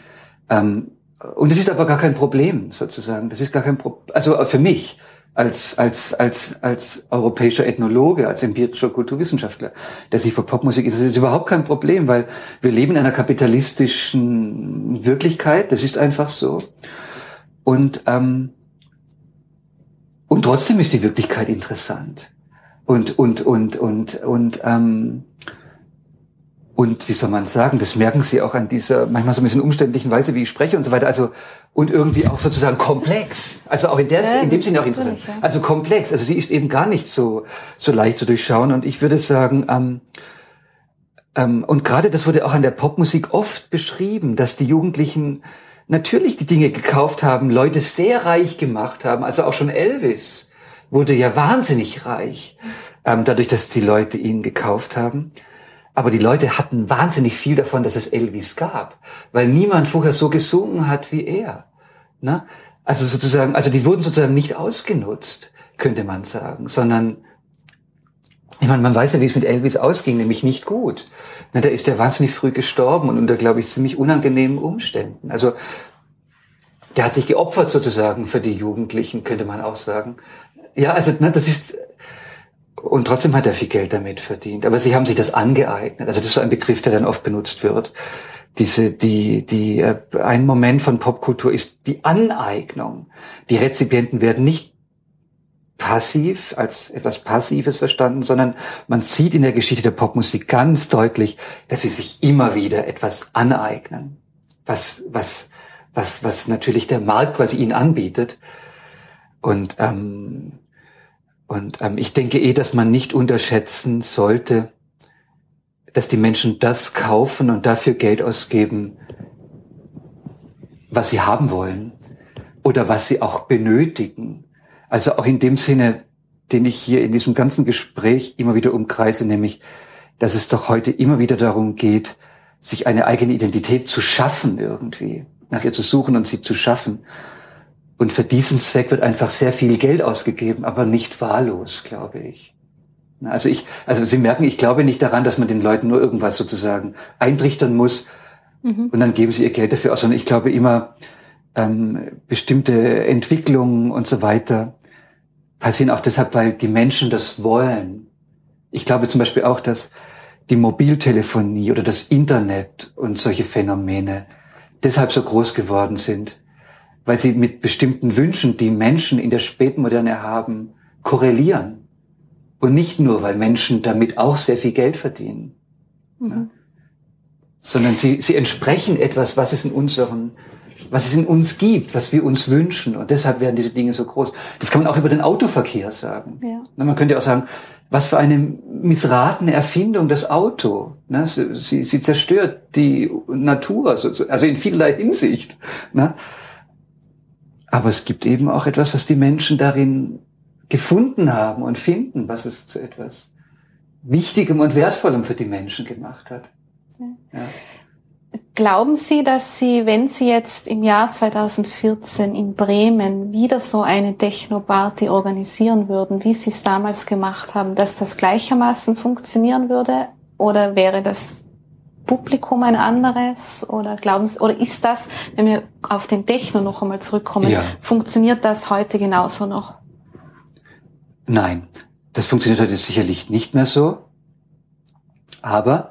Ähm, und das ist aber gar kein Problem, sozusagen. Das ist gar kein Problem. Also für mich als, als, als, als europäischer Ethnologe, als empirischer Kulturwissenschaftler, der sich für Popmusik ist, das ist überhaupt kein Problem, weil wir leben in einer kapitalistischen Wirklichkeit, das ist einfach so. Und, ähm, und trotzdem ist die Wirklichkeit interessant. Und, und, und, und, und, ähm, und wie soll man sagen, das merken Sie auch an dieser manchmal so ein bisschen umständlichen Weise, wie ich spreche und so weiter. Also und irgendwie auch sozusagen komplex. Also auch in, der, ja, in dem Sinne auch interessant. Ja. Also komplex. Also sie ist eben gar nicht so so leicht zu durchschauen. Und ich würde sagen, ähm, ähm, und gerade das wurde auch an der Popmusik oft beschrieben, dass die Jugendlichen natürlich die Dinge gekauft haben, Leute sehr reich gemacht haben. Also auch schon Elvis wurde ja wahnsinnig reich, ähm, dadurch, dass die Leute ihn gekauft haben. Aber die Leute hatten wahnsinnig viel davon, dass es Elvis gab, weil niemand vorher so gesungen hat wie er. Ne? Also sozusagen, also die wurden sozusagen nicht ausgenutzt, könnte man sagen, sondern ich meine, man weiß ja, wie es mit Elvis ausging, nämlich nicht gut. Na, da ist er wahnsinnig früh gestorben und unter, glaube ich, ziemlich unangenehmen Umständen. Also der hat sich geopfert sozusagen für die Jugendlichen, könnte man auch sagen. Ja, also na, das ist und trotzdem hat er viel Geld damit verdient. Aber sie haben sich das angeeignet. Also das ist so ein Begriff, der dann oft benutzt wird. Diese, die, die, äh, ein Moment von Popkultur ist die Aneignung. Die Rezipienten werden nicht passiv als etwas Passives verstanden, sondern man sieht in der Geschichte der Popmusik ganz deutlich, dass sie sich immer wieder etwas aneignen, was, was, was, was natürlich der Markt quasi ihnen anbietet. Und ähm, und ähm, ich denke eh, dass man nicht unterschätzen sollte, dass die Menschen das kaufen und dafür Geld ausgeben, was sie haben wollen oder was sie auch benötigen. Also auch in dem Sinne, den ich hier in diesem ganzen Gespräch immer wieder umkreise, nämlich, dass es doch heute immer wieder darum geht, sich eine eigene Identität zu schaffen irgendwie, nach ihr zu suchen und sie zu schaffen. Und für diesen Zweck wird einfach sehr viel Geld ausgegeben, aber nicht wahllos, glaube ich. Also ich, also Sie merken, ich glaube nicht daran, dass man den Leuten nur irgendwas sozusagen eintrichtern muss mhm. und dann geben sie ihr Geld dafür aus, sondern ich glaube immer, ähm, bestimmte Entwicklungen und so weiter passieren auch deshalb, weil die Menschen das wollen. Ich glaube zum Beispiel auch, dass die Mobiltelefonie oder das Internet und solche Phänomene deshalb so groß geworden sind, weil sie mit bestimmten Wünschen, die Menschen in der Spätmoderne haben, korrelieren. Und nicht nur, weil Menschen damit auch sehr viel Geld verdienen. Mhm. Ja. Sondern sie, sie entsprechen etwas, was es in unseren, was es in uns gibt, was wir uns wünschen. Und deshalb werden diese Dinge so groß. Das kann man auch über den Autoverkehr sagen. Ja. Man könnte auch sagen, was für eine missratene Erfindung das Auto. Sie, sie zerstört die Natur, also in vielerlei Hinsicht. Aber es gibt eben auch etwas, was die Menschen darin gefunden haben und finden, was es zu etwas Wichtigem und Wertvollem für die Menschen gemacht hat. Ja. Glauben Sie, dass Sie, wenn Sie jetzt im Jahr 2014 in Bremen wieder so eine Techno-Party organisieren würden, wie Sie es damals gemacht haben, dass das gleichermaßen funktionieren würde? Oder wäre das Publikum ein anderes oder glauben Sie, oder ist das, wenn wir auf den Techno noch einmal zurückkommen, ja. funktioniert das heute genauso noch? Nein, das funktioniert heute sicherlich nicht mehr so. Aber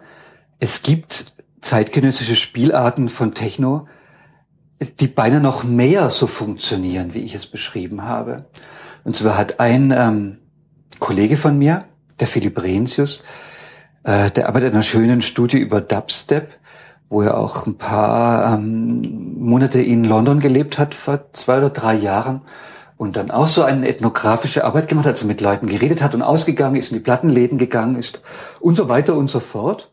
es gibt zeitgenössische Spielarten von Techno, die beinahe noch mehr so funktionieren, wie ich es beschrieben habe. Und zwar hat ein ähm, Kollege von mir, der Philipp Rensius, äh, der arbeitet in einer schönen Studie über Dubstep, wo er auch ein paar ähm, Monate in London gelebt hat, vor zwei oder drei Jahren. Und dann auch so eine ethnografische Arbeit gemacht hat, also mit Leuten geredet hat und ausgegangen ist, in die Plattenläden gegangen ist und so weiter und so fort.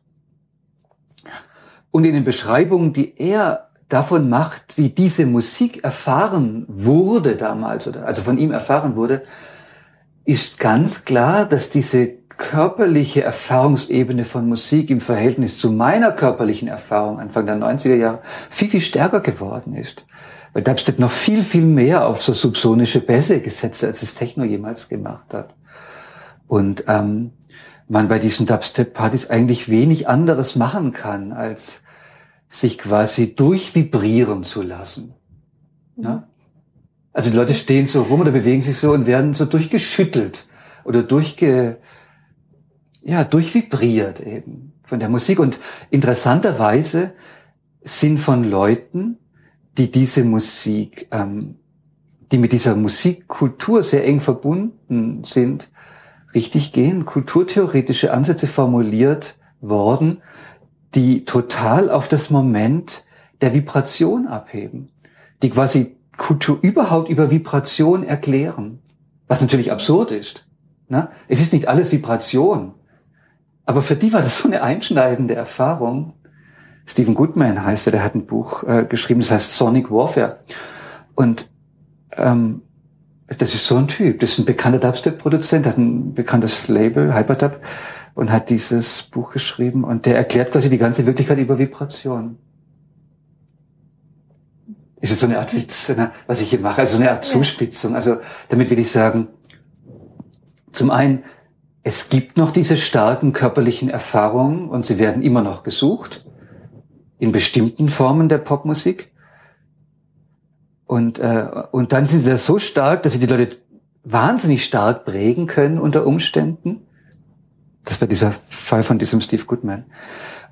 Und in den Beschreibungen, die er davon macht, wie diese Musik erfahren wurde damals, oder also von ihm erfahren wurde, ist ganz klar, dass diese körperliche Erfahrungsebene von Musik im Verhältnis zu meiner körperlichen Erfahrung Anfang der 90er Jahre viel, viel stärker geworden ist. Weil Dubstep noch viel, viel mehr auf so subsonische Bässe gesetzt, als es Techno jemals gemacht hat. Und ähm, man bei diesen Dubstep-Partys eigentlich wenig anderes machen kann, als sich quasi durchvibrieren zu lassen. Mhm. Ja? Also die Leute stehen so rum oder bewegen sich so und werden so durchgeschüttelt oder durchge, ja, durchvibriert eben von der Musik. Und interessanterweise sind von Leuten, die diese Musik, ähm, die mit dieser Musikkultur sehr eng verbunden sind, richtig gehen, kulturtheoretische Ansätze formuliert worden, die total auf das Moment der Vibration abheben, die quasi Kultur überhaupt über Vibration erklären, was natürlich absurd ist. Ne? Es ist nicht alles Vibration, aber für die war das so eine einschneidende Erfahrung. Stephen Goodman heißt er, der hat ein Buch äh, geschrieben, das heißt Sonic Warfare. Und ähm, das ist so ein Typ, das ist ein bekannter Dubstep-Produzent, hat ein bekanntes Label, Hyperdub, und hat dieses Buch geschrieben und der erklärt quasi die ganze Wirklichkeit über Vibration. Ist es so eine Art Witz, ne, was ich hier mache, also so eine Art Zuspitzung. Also damit will ich sagen, zum einen, es gibt noch diese starken körperlichen Erfahrungen und sie werden immer noch gesucht in bestimmten Formen der Popmusik. Und, äh, und dann sind sie da so stark, dass sie die Leute wahnsinnig stark prägen können unter Umständen. Das war dieser Fall von diesem Steve Goodman.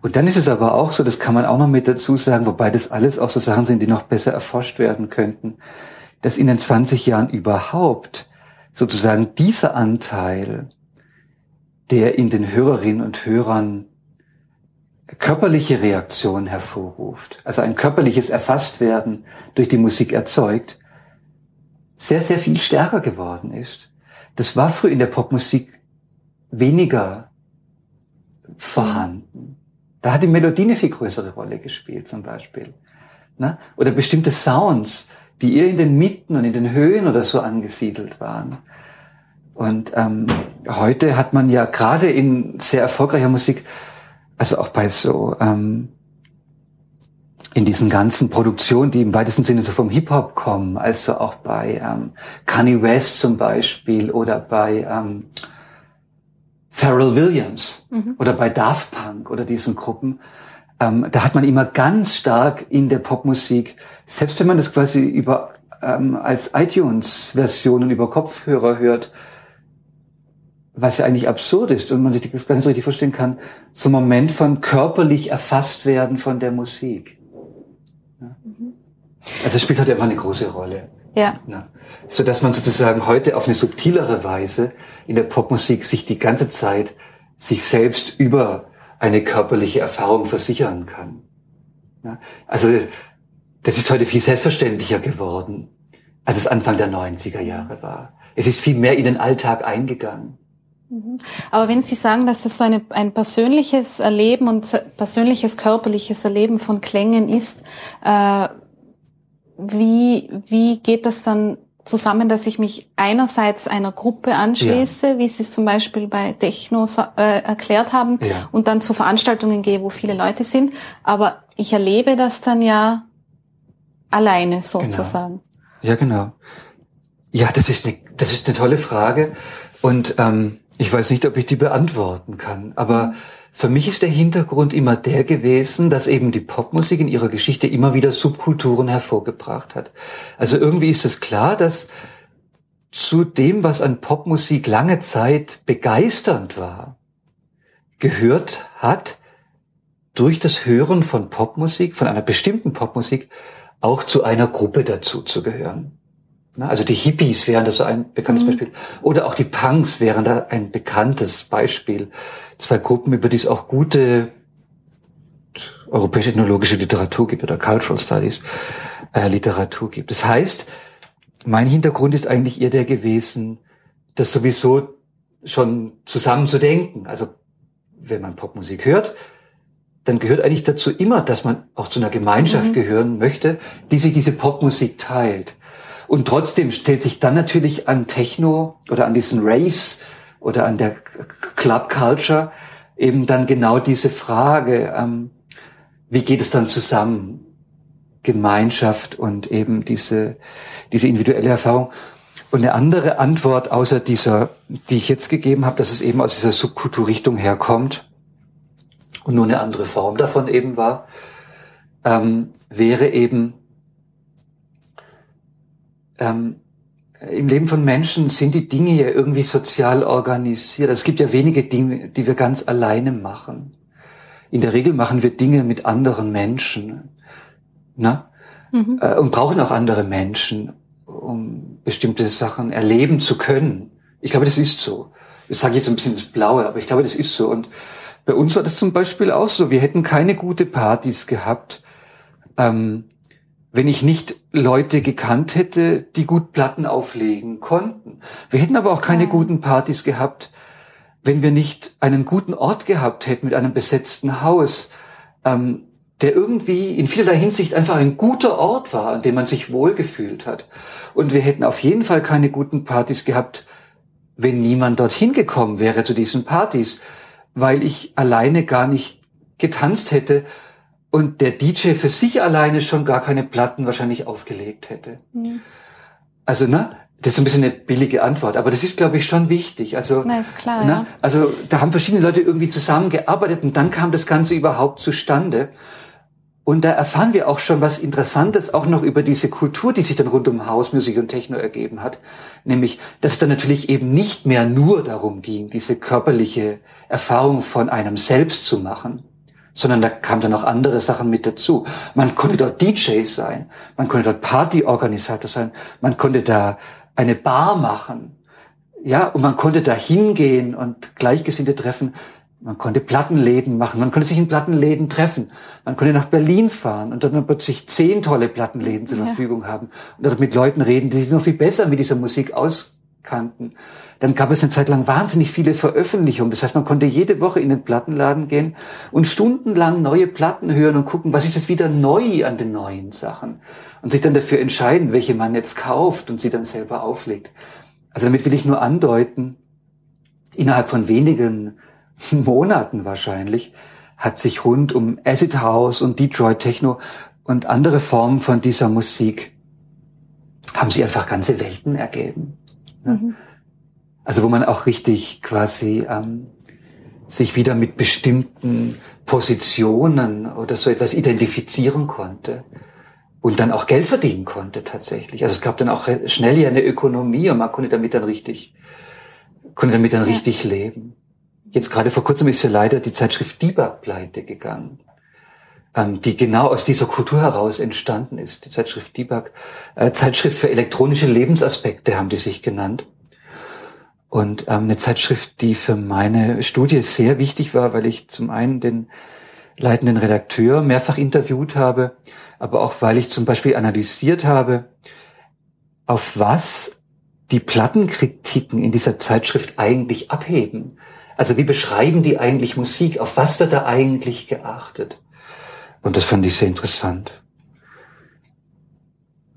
Und dann ist es aber auch so, das kann man auch noch mit dazu sagen, wobei das alles auch so Sachen sind, die noch besser erforscht werden könnten, dass in den 20 Jahren überhaupt sozusagen dieser Anteil, der in den Hörerinnen und Hörern körperliche Reaktionen hervorruft, also ein körperliches Erfasstwerden durch die Musik erzeugt, sehr, sehr viel stärker geworden ist. Das war früher in der Popmusik weniger vorhanden. Da hat die Melodie eine viel größere Rolle gespielt zum Beispiel. Ne? Oder bestimmte Sounds, die eher in den Mitten und in den Höhen oder so angesiedelt waren. Und ähm, heute hat man ja gerade in sehr erfolgreicher Musik, also auch bei so ähm, in diesen ganzen Produktionen, die im weitesten Sinne so vom Hip-Hop kommen, also auch bei ähm, Kanye West zum Beispiel oder bei ähm, Pharrell Williams mhm. oder bei Daft Punk oder diesen Gruppen, ähm, da hat man immer ganz stark in der Popmusik, selbst wenn man das quasi über ähm, als iTunes-Versionen über Kopfhörer hört, was ja eigentlich absurd ist und man sich das ganz richtig verstehen kann, so ein Moment von körperlich erfasst werden von der Musik. Ja. Mhm. Also es spielt heute einfach eine große Rolle. Ja. ja. So dass man sozusagen heute auf eine subtilere Weise in der Popmusik sich die ganze Zeit sich selbst über eine körperliche Erfahrung versichern kann. Ja. Also das ist heute viel selbstverständlicher geworden, als es Anfang der 90er Jahre war. Es ist viel mehr in den Alltag eingegangen. Mhm. Aber wenn Sie sagen, dass das so eine, ein persönliches Erleben und persönliches körperliches Erleben von Klängen ist, äh, wie, wie geht das dann zusammen, dass ich mich einerseits einer Gruppe anschließe, ja. wie Sie es zum Beispiel bei Techno äh, erklärt haben, ja. und dann zu Veranstaltungen gehe, wo viele Leute sind, aber ich erlebe das dann ja alleine sozusagen. Genau. Ja, genau. Ja, das ist eine, das ist eine tolle Frage und ähm, ich weiß nicht, ob ich die beantworten kann, aber für mich ist der Hintergrund immer der gewesen, dass eben die Popmusik in ihrer Geschichte immer wieder Subkulturen hervorgebracht hat. Also irgendwie ist es klar, dass zu dem, was an Popmusik lange Zeit begeisternd war, gehört hat, durch das Hören von Popmusik, von einer bestimmten Popmusik, auch zu einer Gruppe dazu zu gehören. Also die Hippies wären das so ein bekanntes mhm. Beispiel. Oder auch die Punks wären da ein bekanntes Beispiel. Zwei Gruppen, über die es auch gute europäische ethnologische Literatur gibt oder Cultural Studies äh, Literatur gibt. Das heißt, mein Hintergrund ist eigentlich eher der gewesen, das sowieso schon zusammen zu denken. Also wenn man Popmusik hört, dann gehört eigentlich dazu immer, dass man auch zu einer Gemeinschaft mhm. gehören möchte, die sich diese Popmusik teilt. Und trotzdem stellt sich dann natürlich an Techno oder an diesen Raves oder an der Club Culture eben dann genau diese Frage, ähm, wie geht es dann zusammen? Gemeinschaft und eben diese, diese individuelle Erfahrung. Und eine andere Antwort außer dieser, die ich jetzt gegeben habe, dass es eben aus dieser Subkulturrichtung herkommt und nur eine andere Form davon eben war, ähm, wäre eben, ähm, im Leben von Menschen sind die Dinge ja irgendwie sozial organisiert. Es gibt ja wenige Dinge, die wir ganz alleine machen. In der Regel machen wir Dinge mit anderen Menschen ne? Mhm. Äh, und brauchen auch andere Menschen, um bestimmte Sachen erleben zu können. Ich glaube, das ist so. Das sage ich jetzt ein bisschen das Blaue, aber ich glaube, das ist so. Und bei uns war das zum Beispiel auch so. Wir hätten keine gute Partys gehabt, ähm, wenn ich nicht Leute gekannt hätte, die gut Platten auflegen konnten. Wir hätten aber auch keine ja. guten Partys gehabt, wenn wir nicht einen guten Ort gehabt hätten mit einem besetzten Haus, ähm, der irgendwie in vielerlei Hinsicht einfach ein guter Ort war, an dem man sich wohlgefühlt hat. Und wir hätten auf jeden Fall keine guten Partys gehabt, wenn niemand dorthin gekommen wäre zu diesen Partys, weil ich alleine gar nicht getanzt hätte und der DJ für sich alleine schon gar keine Platten wahrscheinlich aufgelegt hätte. Mhm. Also, ne? Das ist ein bisschen eine billige Antwort, aber das ist, glaube ich, schon wichtig. Also, Na, ist klar, ne? ja. also da haben verschiedene Leute irgendwie zusammengearbeitet und dann kam das Ganze überhaupt zustande. Und da erfahren wir auch schon was Interessantes auch noch über diese Kultur, die sich dann rund um Hausmusik und Techno ergeben hat. Nämlich, dass es dann natürlich eben nicht mehr nur darum ging, diese körperliche Erfahrung von einem selbst zu machen, sondern da kamen dann auch andere Sachen mit dazu. Man konnte dort DJ sein, man konnte dort Partyorganisator sein, man konnte da eine Bar machen. Ja, und man konnte da hingehen und Gleichgesinnte treffen. Man konnte Plattenläden machen, man konnte sich in Plattenläden treffen, man konnte nach Berlin fahren und dann plötzlich zehn tolle Plattenläden zur ja. Verfügung haben und dort mit Leuten reden, die sich noch viel besser mit dieser Musik auskannten. Dann gab es eine Zeit lang wahnsinnig viele Veröffentlichungen. Das heißt, man konnte jede Woche in den Plattenladen gehen und stundenlang neue Platten hören und gucken, was ist jetzt wieder neu an den neuen Sachen und sich dann dafür entscheiden, welche man jetzt kauft und sie dann selber auflegt. Also damit will ich nur andeuten, innerhalb von wenigen [laughs] Monaten wahrscheinlich, hat sich rund um Acid House und Detroit Techno und andere Formen von dieser Musik, haben sie einfach ganze Welten ergeben. Ne? Mhm. Also wo man auch richtig quasi ähm, sich wieder mit bestimmten Positionen oder so etwas identifizieren konnte und dann auch Geld verdienen konnte tatsächlich. Also es gab dann auch schnell hier eine Ökonomie und man konnte damit dann richtig, konnte damit dann ja. richtig leben. Jetzt gerade vor kurzem ist ja leider die Zeitschrift Debug pleite gegangen, die genau aus dieser Kultur heraus entstanden ist. Die Zeitschrift Debug, äh, Zeitschrift für elektronische Lebensaspekte haben die sich genannt. Und ähm, eine Zeitschrift, die für meine Studie sehr wichtig war, weil ich zum einen den leitenden Redakteur mehrfach interviewt habe, aber auch weil ich zum Beispiel analysiert habe, auf was die Plattenkritiken in dieser Zeitschrift eigentlich abheben. Also wie beschreiben die eigentlich Musik? Auf was wird da eigentlich geachtet? Und das fand ich sehr interessant.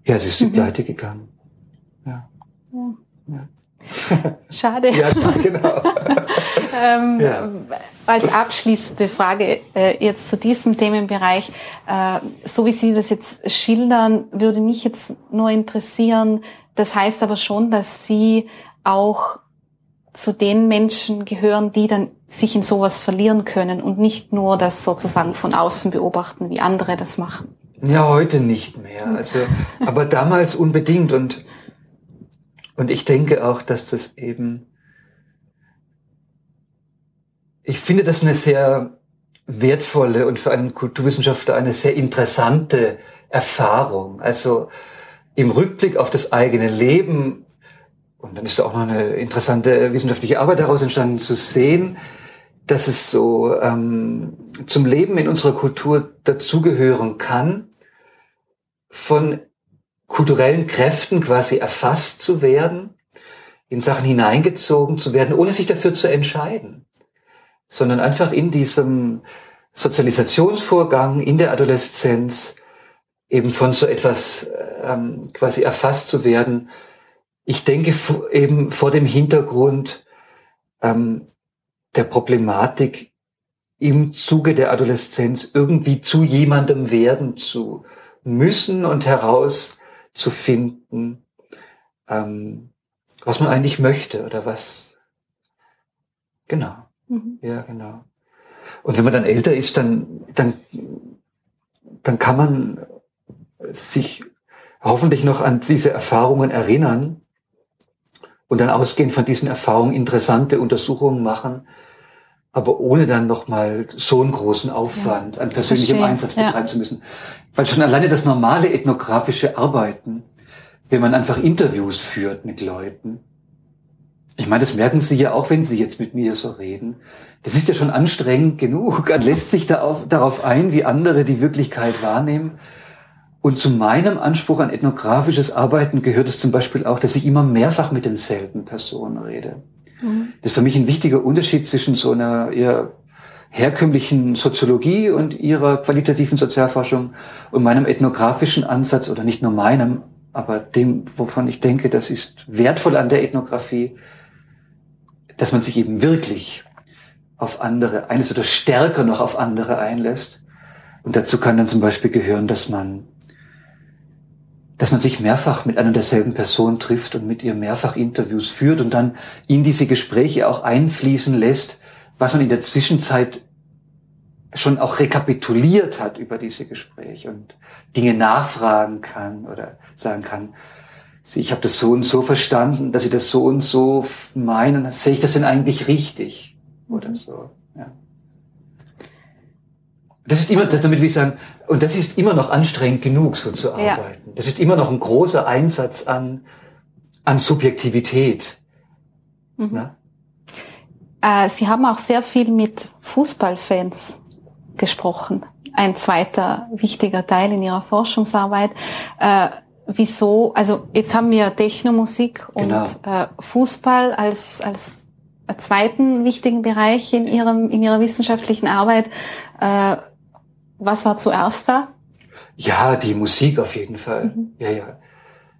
Ja, sie ist mhm. pleite gegangen. Ja. ja. ja. [laughs] Schade. ja, genau. [laughs] ähm, ja. Als abschließende Frage äh, jetzt zu diesem Themenbereich, äh, so wie Sie das jetzt schildern, würde mich jetzt nur interessieren, das heißt aber schon, dass Sie auch zu den Menschen gehören, die dann sich in sowas verlieren können und nicht nur das sozusagen von außen beobachten, wie andere das machen. Ja, heute nicht mehr. Also, aber damals unbedingt und, und ich denke auch, dass das eben, ich finde das eine sehr wertvolle und für einen Kulturwissenschaftler eine sehr interessante Erfahrung. Also im Rückblick auf das eigene Leben und dann ist da auch noch eine interessante wissenschaftliche Arbeit daraus entstanden, zu sehen, dass es so ähm, zum Leben in unserer Kultur dazugehören kann, von kulturellen Kräften quasi erfasst zu werden, in Sachen hineingezogen zu werden, ohne sich dafür zu entscheiden, sondern einfach in diesem Sozialisationsvorgang in der Adoleszenz eben von so etwas ähm, quasi erfasst zu werden, ich denke eben vor dem Hintergrund ähm, der Problematik im Zuge der Adoleszenz irgendwie zu jemandem werden zu müssen und herauszufinden, ähm, was man eigentlich möchte oder was. Genau. Mhm. Ja, genau. Und wenn man dann älter ist, dann, dann, dann kann man sich hoffentlich noch an diese Erfahrungen erinnern und dann ausgehend von diesen Erfahrungen interessante Untersuchungen machen, aber ohne dann nochmal so einen großen Aufwand ja, an persönlichem verstehe. Einsatz betreiben ja. zu müssen. Weil schon alleine das normale ethnografische Arbeiten, wenn man einfach Interviews führt mit Leuten, ich meine, das merken Sie ja auch, wenn Sie jetzt mit mir so reden. Das ist ja schon anstrengend genug. [laughs] Man lässt sich da auf, darauf ein, wie andere die Wirklichkeit wahrnehmen. Und zu meinem Anspruch an ethnografisches Arbeiten gehört es zum Beispiel auch, dass ich immer mehrfach mit denselben Personen rede. Mhm. Das ist für mich ein wichtiger Unterschied zwischen so einer eher herkömmlichen Soziologie und ihrer qualitativen Sozialforschung und meinem ethnografischen Ansatz oder nicht nur meinem, aber dem, wovon ich denke, das ist wertvoll an der Ethnographie, dass man sich eben wirklich auf andere, eines oder stärker noch auf andere einlässt. Und dazu kann dann zum Beispiel gehören, dass man dass man sich mehrfach mit einer derselben Person trifft und mit ihr mehrfach Interviews führt und dann in diese Gespräche auch einfließen lässt, was man in der Zwischenzeit schon auch rekapituliert hat über diese Gespräche und Dinge nachfragen kann oder sagen kann, ich habe das so und so verstanden, dass Sie das so und so meinen, sehe ich das denn eigentlich richtig oder so. Ja. Das ist immer, damit will ich sagen, und das ist immer noch anstrengend genug, so zu arbeiten. Ja. Das ist immer noch ein großer Einsatz an, an Subjektivität. Mhm. Äh, Sie haben auch sehr viel mit Fußballfans gesprochen. Ein zweiter wichtiger Teil in Ihrer Forschungsarbeit. Äh, wieso, also jetzt haben wir Technomusik und genau. äh, Fußball als, als zweiten wichtigen Bereich in, ihrem, in Ihrer wissenschaftlichen Arbeit. Äh, was war zuerst da? Ja, die Musik auf jeden Fall. Mhm. Ja, ja.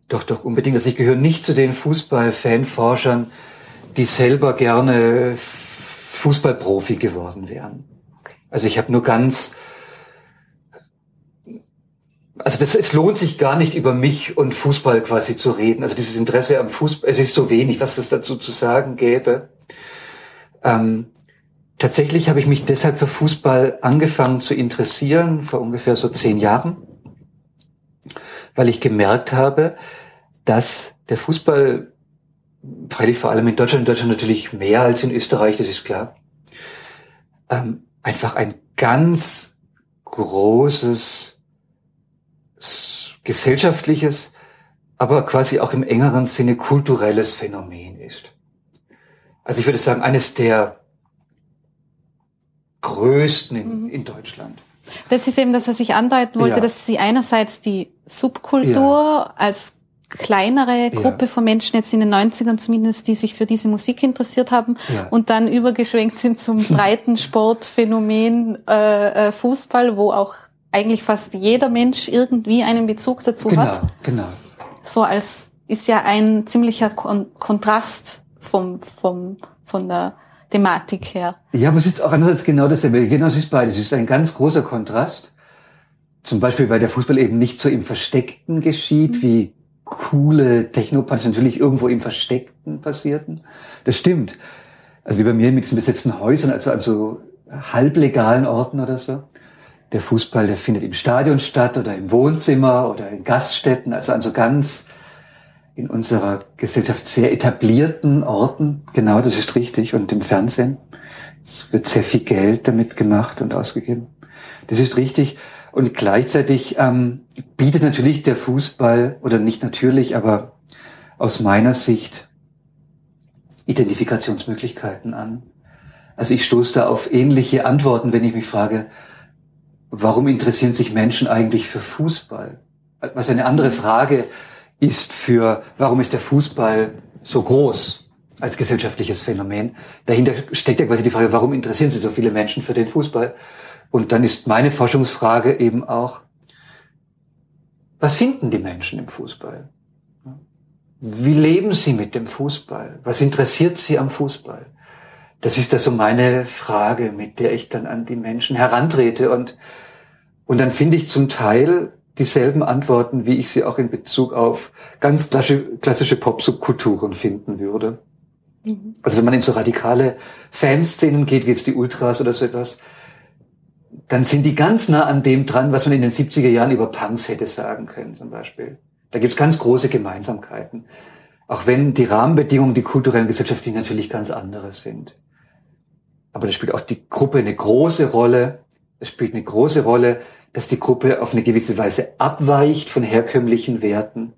Doch, doch, unbedingt. Also ich gehöre nicht zu den Fußball-Fanforschern, die selber gerne Fußballprofi geworden wären. Also ich habe nur ganz, also das, es lohnt sich gar nicht über mich und Fußball quasi zu reden. Also dieses Interesse am Fußball, es ist so wenig, was es dazu zu sagen gäbe. Ähm, tatsächlich habe ich mich deshalb für Fußball angefangen zu interessieren, vor ungefähr so zehn Jahren, weil ich gemerkt habe, dass der Fußball, freilich vor allem in Deutschland, in Deutschland natürlich mehr als in Österreich, das ist klar, ähm, einfach ein ganz großes gesellschaftliches, aber quasi auch im engeren Sinne kulturelles Phänomen ist. Also ich würde sagen, eines der größten in, mhm. in Deutschland. Das ist eben das, was ich andeuten wollte, ja. dass Sie einerseits die Subkultur ja. als kleinere Gruppe ja. von Menschen jetzt in den 90ern zumindest, die sich für diese Musik interessiert haben und dann übergeschwenkt sind zum [laughs] breiten Sportphänomen äh, äh, Fußball, wo auch eigentlich fast jeder Mensch irgendwie einen Bezug dazu genau, hat. Genau. So als ist ja ein ziemlicher Kon Kontrast vom, vom, von der Thematik her. Ja, aber es ist auch andererseits genau dasselbe. Genau, es ist beides. Es ist ein ganz großer Kontrast. Zum Beispiel, weil der Fußball eben nicht so im Versteckten geschieht, mhm. wie coole Technopartys natürlich irgendwo im Versteckten passierten. Das stimmt. Also wie bei mir mit diesen besetzten Häusern, also an so halblegalen Orten oder so. Der Fußball, der findet im Stadion statt oder im Wohnzimmer oder in Gaststätten, also an so ganz in unserer Gesellschaft sehr etablierten Orten. Genau, das ist richtig. Und im Fernsehen. Es wird sehr viel Geld damit gemacht und ausgegeben. Das ist richtig. Und gleichzeitig ähm, bietet natürlich der Fußball, oder nicht natürlich, aber aus meiner Sicht Identifikationsmöglichkeiten an. Also ich stoße da auf ähnliche Antworten, wenn ich mich frage, warum interessieren sich Menschen eigentlich für Fußball? Was eine andere Frage ist für, warum ist der Fußball so groß als gesellschaftliches Phänomen? Dahinter steckt ja quasi die Frage, warum interessieren sich so viele Menschen für den Fußball? Und dann ist meine Forschungsfrage eben auch, was finden die Menschen im Fußball? Wie leben sie mit dem Fußball? Was interessiert sie am Fußball? Das ist also meine Frage, mit der ich dann an die Menschen herantrete und, und dann finde ich zum Teil dieselben Antworten, wie ich sie auch in Bezug auf ganz klassische, Pop-Subkulturen finden würde. Mhm. Also wenn man in so radikale Fanszenen geht, wie jetzt die Ultras oder so etwas, dann sind die ganz nah an dem dran, was man in den 70er Jahren über Punks hätte sagen können, zum Beispiel. Da gibt es ganz große Gemeinsamkeiten. Auch wenn die Rahmenbedingungen, die kulturellen gesellschaftlichen natürlich ganz andere sind. Aber da spielt auch die Gruppe eine große Rolle. Es spielt eine große Rolle, dass die Gruppe auf eine gewisse Weise abweicht von herkömmlichen Werten,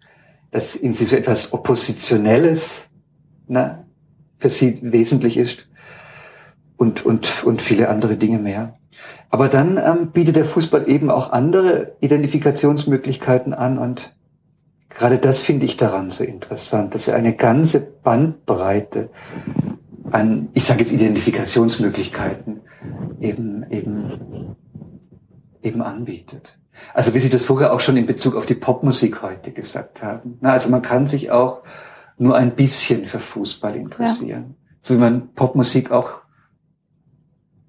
dass in sie so etwas Oppositionelles na, für sie wesentlich ist und, und, und viele andere Dinge mehr. Aber dann ähm, bietet der Fußball eben auch andere Identifikationsmöglichkeiten an und gerade das finde ich daran so interessant, dass er eine ganze Bandbreite an, ich sage jetzt Identifikationsmöglichkeiten eben, eben, eben anbietet. Also wie Sie das vorher auch schon in Bezug auf die Popmusik heute gesagt haben. Na, also man kann sich auch nur ein bisschen für Fußball interessieren. Ja. So wie man Popmusik auch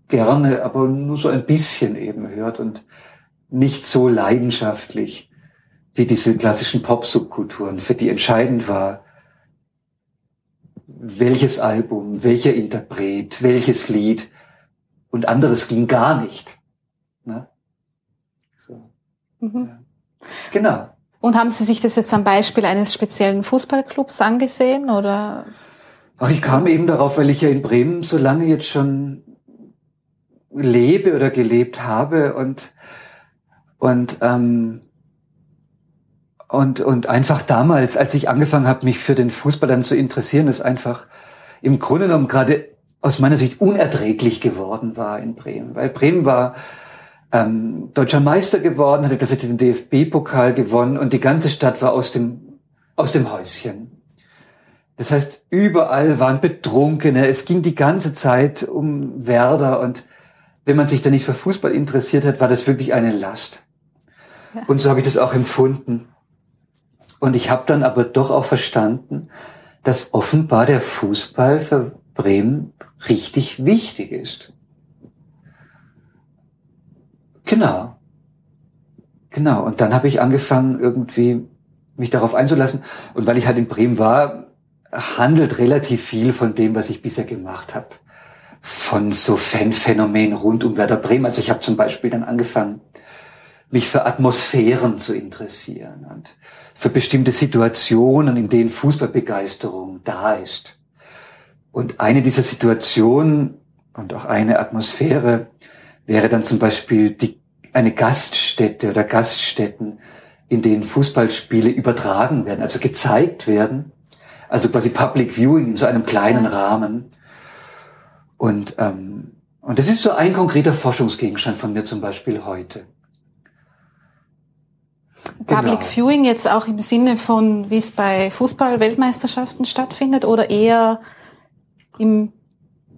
gerne, aber nur so ein bisschen eben hört und nicht so leidenschaftlich wie diese klassischen Pop-Subkulturen, für die entscheidend war, welches Album, welcher Interpret, welches Lied und anderes ging gar nicht. Mhm. Ja. Genau. Und haben Sie sich das jetzt am Beispiel eines speziellen Fußballclubs angesehen oder? Ach, ich kam eben darauf, weil ich ja in Bremen so lange jetzt schon lebe oder gelebt habe und und ähm, und und einfach damals, als ich angefangen habe, mich für den Fußball dann zu interessieren, ist einfach im Grunde genommen gerade aus meiner Sicht unerträglich geworden war in Bremen, weil Bremen war ähm, deutscher Meister geworden, hatte tatsächlich den DFB-Pokal gewonnen und die ganze Stadt war aus dem aus dem Häuschen. Das heißt, überall waren Betrunkene. Es ging die ganze Zeit um Werder und wenn man sich da nicht für Fußball interessiert hat, war das wirklich eine Last. Ja. Und so habe ich das auch empfunden. Und ich habe dann aber doch auch verstanden, dass offenbar der Fußball für Bremen richtig wichtig ist. Genau. Genau. Und dann habe ich angefangen, irgendwie mich darauf einzulassen. Und weil ich halt in Bremen war, handelt relativ viel von dem, was ich bisher gemacht habe von so Fanphänomenen rund um Werder Bremen. Also ich habe zum Beispiel dann angefangen, mich für Atmosphären zu interessieren und für bestimmte Situationen, in denen Fußballbegeisterung da ist. Und eine dieser Situationen und auch eine Atmosphäre wäre dann zum Beispiel die, eine Gaststätte oder Gaststätten, in denen Fußballspiele übertragen werden, also gezeigt werden. Also quasi Public Viewing in so einem kleinen Rahmen. Und, ähm, und das ist so ein konkreter Forschungsgegenstand von mir zum Beispiel heute. Public genau. Viewing jetzt auch im Sinne von, wie es bei Fußball-Weltmeisterschaften stattfindet oder eher im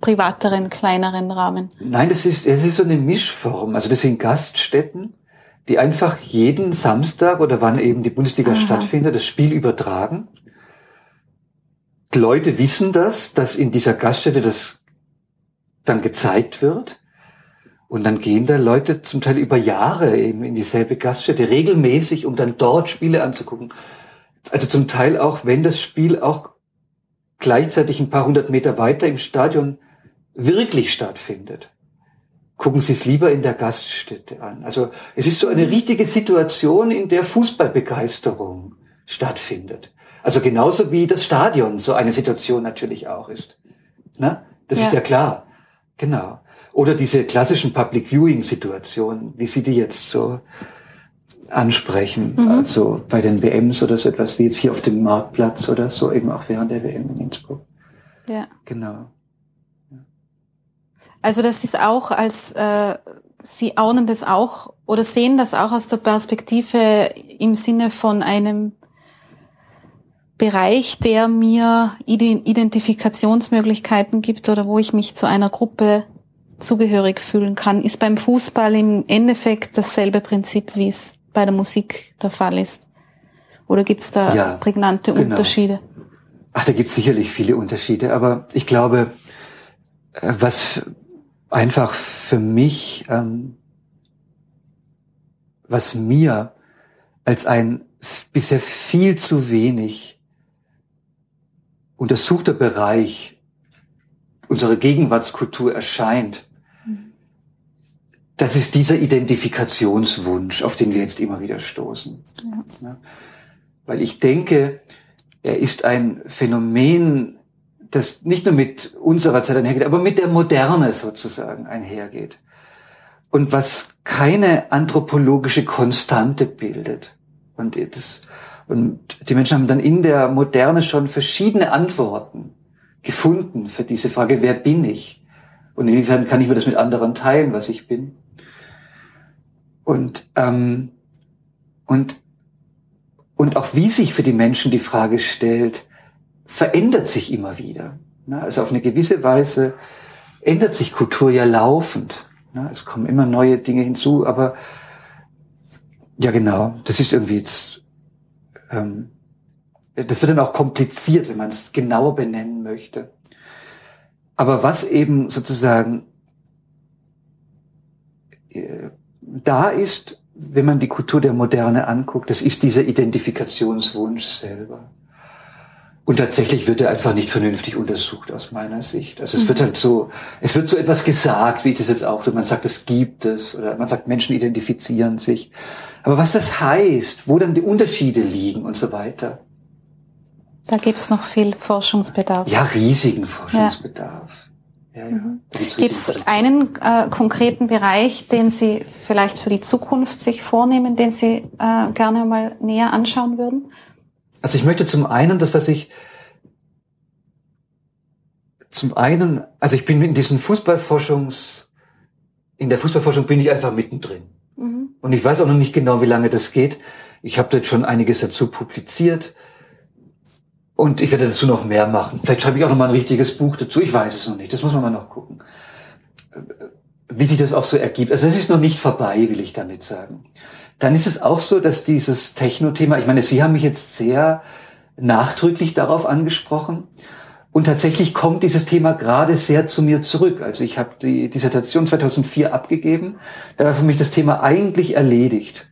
privateren, kleineren Rahmen? Nein, das ist, es ist so eine Mischform. Also das sind Gaststätten, die einfach jeden Samstag oder wann eben die Bundesliga Aha. stattfindet, das Spiel übertragen. Die Leute wissen das, dass in dieser Gaststätte das dann gezeigt wird. Und dann gehen da Leute zum Teil über Jahre eben in dieselbe Gaststätte, regelmäßig, um dann dort Spiele anzugucken. Also zum Teil auch, wenn das Spiel auch gleichzeitig ein paar hundert Meter weiter im Stadion wirklich stattfindet. Gucken Sie es lieber in der Gaststätte an. Also es ist so eine richtige Situation, in der Fußballbegeisterung stattfindet. Also genauso wie das Stadion so eine Situation natürlich auch ist. Na? Das ja. ist ja klar. Genau. Oder diese klassischen Public Viewing Situationen, wie Sie die jetzt so ansprechen, mhm. also bei den WMs oder so etwas wie jetzt hier auf dem Marktplatz oder so, eben auch während der WM in Innsbruck. Ja. Genau. Also das ist auch als äh, Sie aunen das auch oder sehen das auch aus der Perspektive im Sinne von einem Bereich, der mir Identifikationsmöglichkeiten gibt oder wo ich mich zu einer Gruppe zugehörig fühlen kann, ist beim Fußball im Endeffekt dasselbe Prinzip, wie es bei der Musik der Fall ist. Oder gibt es da ja, prägnante genau. Unterschiede? Ach, da gibt es sicherlich viele Unterschiede, aber ich glaube, äh, was einfach für mich, ähm, was mir als ein bisher viel zu wenig untersuchter Bereich unserer Gegenwartskultur erscheint, das ist dieser Identifikationswunsch, auf den wir jetzt immer wieder stoßen. Ja. Weil ich denke, er ist ein Phänomen, das nicht nur mit unserer Zeit einhergeht, aber mit der Moderne sozusagen einhergeht. Und was keine anthropologische Konstante bildet. Und, das, und die Menschen haben dann in der Moderne schon verschiedene Antworten gefunden für diese Frage, wer bin ich? Und inwiefern kann ich mir das mit anderen teilen, was ich bin? Und, ähm, und, und auch wie sich für die Menschen die Frage stellt, verändert sich immer wieder. Also auf eine gewisse Weise ändert sich Kultur ja laufend. Es kommen immer neue Dinge hinzu, aber ja genau, das ist irgendwie jetzt, ähm, das wird dann auch kompliziert, wenn man es genauer benennen möchte. Aber was eben sozusagen äh, da ist, wenn man die Kultur der Moderne anguckt, das ist dieser Identifikationswunsch selber. Und tatsächlich wird er einfach nicht vernünftig untersucht aus meiner Sicht. Also es mhm. wird halt so, es wird so etwas gesagt, wie ich das jetzt auch, man sagt, es gibt es, oder man sagt, Menschen identifizieren sich. Aber was das heißt, wo dann die Unterschiede liegen und so weiter. Da gibt's noch viel Forschungsbedarf. Ja, riesigen Forschungsbedarf. Ja. Ja, ja. Mhm. Gibt es einen äh, konkreten Bereich, den Sie vielleicht für die Zukunft sich vornehmen, den Sie äh, gerne mal näher anschauen würden? Also ich möchte zum einen das, was ich zum einen, also ich bin in diesen Fußballforschungs, in der Fußballforschung bin ich einfach mittendrin. Mhm. Und ich weiß auch noch nicht genau, wie lange das geht. Ich habe jetzt schon einiges dazu publiziert. Und ich werde dazu noch mehr machen. Vielleicht schreibe ich auch noch mal ein richtiges Buch dazu. Ich weiß es noch nicht. Das muss man mal noch gucken. Wie sich das auch so ergibt. Also es ist noch nicht vorbei, will ich damit sagen. Dann ist es auch so, dass dieses Techno-Thema, ich meine, Sie haben mich jetzt sehr nachdrücklich darauf angesprochen. Und tatsächlich kommt dieses Thema gerade sehr zu mir zurück. Also ich habe die Dissertation 2004 abgegeben. Da war für mich das Thema eigentlich erledigt.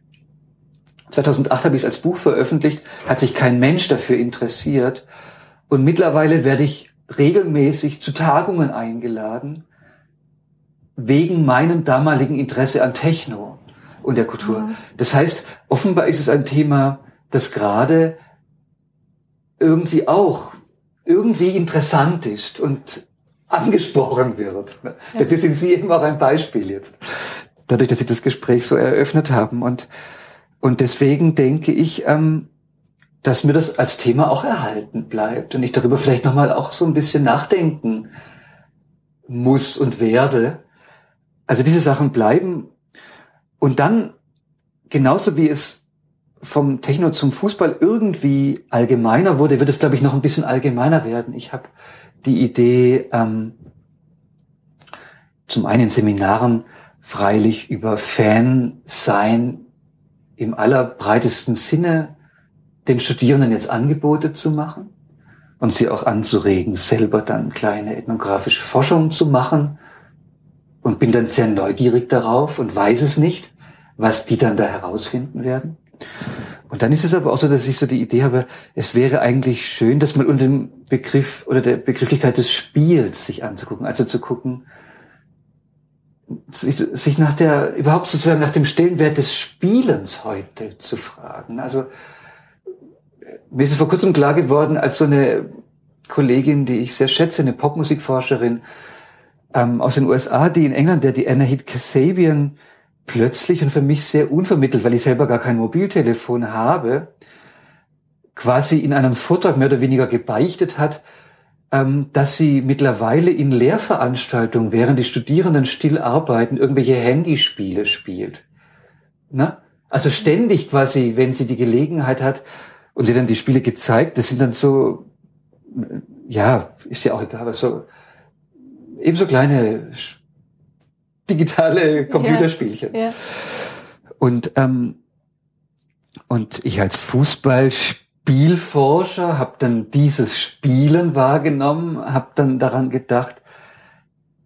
2008 habe ich es als Buch veröffentlicht, hat sich kein Mensch dafür interessiert. Und mittlerweile werde ich regelmäßig zu Tagungen eingeladen, wegen meinem damaligen Interesse an Techno und der Kultur. Ja. Das heißt, offenbar ist es ein Thema, das gerade irgendwie auch irgendwie interessant ist und angesprochen wird. Ja. Dafür sind Sie eben auch ein Beispiel jetzt. Dadurch, dass Sie das Gespräch so eröffnet haben. Und, und deswegen denke ich, ähm, dass mir das als Thema auch erhalten bleibt und ich darüber vielleicht nochmal auch so ein bisschen nachdenken muss und werde. Also diese Sachen bleiben und dann, genauso wie es vom Techno zum Fußball irgendwie allgemeiner wurde, wird es, glaube ich, noch ein bisschen allgemeiner werden. Ich habe die Idee, ähm, zum einen in Seminaren freilich über Fan sein im allerbreitesten Sinne den Studierenden jetzt Angebote zu machen und sie auch anzuregen, selber dann kleine ethnografische Forschungen zu machen und bin dann sehr neugierig darauf und weiß es nicht was die dann da herausfinden werden. Und dann ist es aber auch so, dass ich so die Idee habe, es wäre eigentlich schön, dass man unter dem Begriff oder der Begrifflichkeit des Spiels sich anzugucken, also zu gucken, sich, nach der, überhaupt sozusagen nach dem Stellenwert des Spielens heute zu fragen. Also, mir ist es vor kurzem klar geworden, als so eine Kollegin, die ich sehr schätze, eine Popmusikforscherin ähm, aus den USA, die in England, der die Anahit Kasabian plötzlich und für mich sehr unvermittelt, weil ich selber gar kein Mobiltelefon habe, quasi in einem Vortrag mehr oder weniger gebeichtet hat, ähm, dass sie mittlerweile in Lehrveranstaltungen, während die Studierenden still arbeiten, irgendwelche Handyspiele spielt. Na? Also ständig quasi, wenn sie die Gelegenheit hat und sie dann die Spiele gezeigt, das sind dann so, ja, ist ja auch egal, aber so, ebenso kleine digitale Computerspielchen. Ja. Und, ähm, und ich als Fußballspielforscher habe dann dieses Spielen wahrgenommen, habe dann daran gedacht,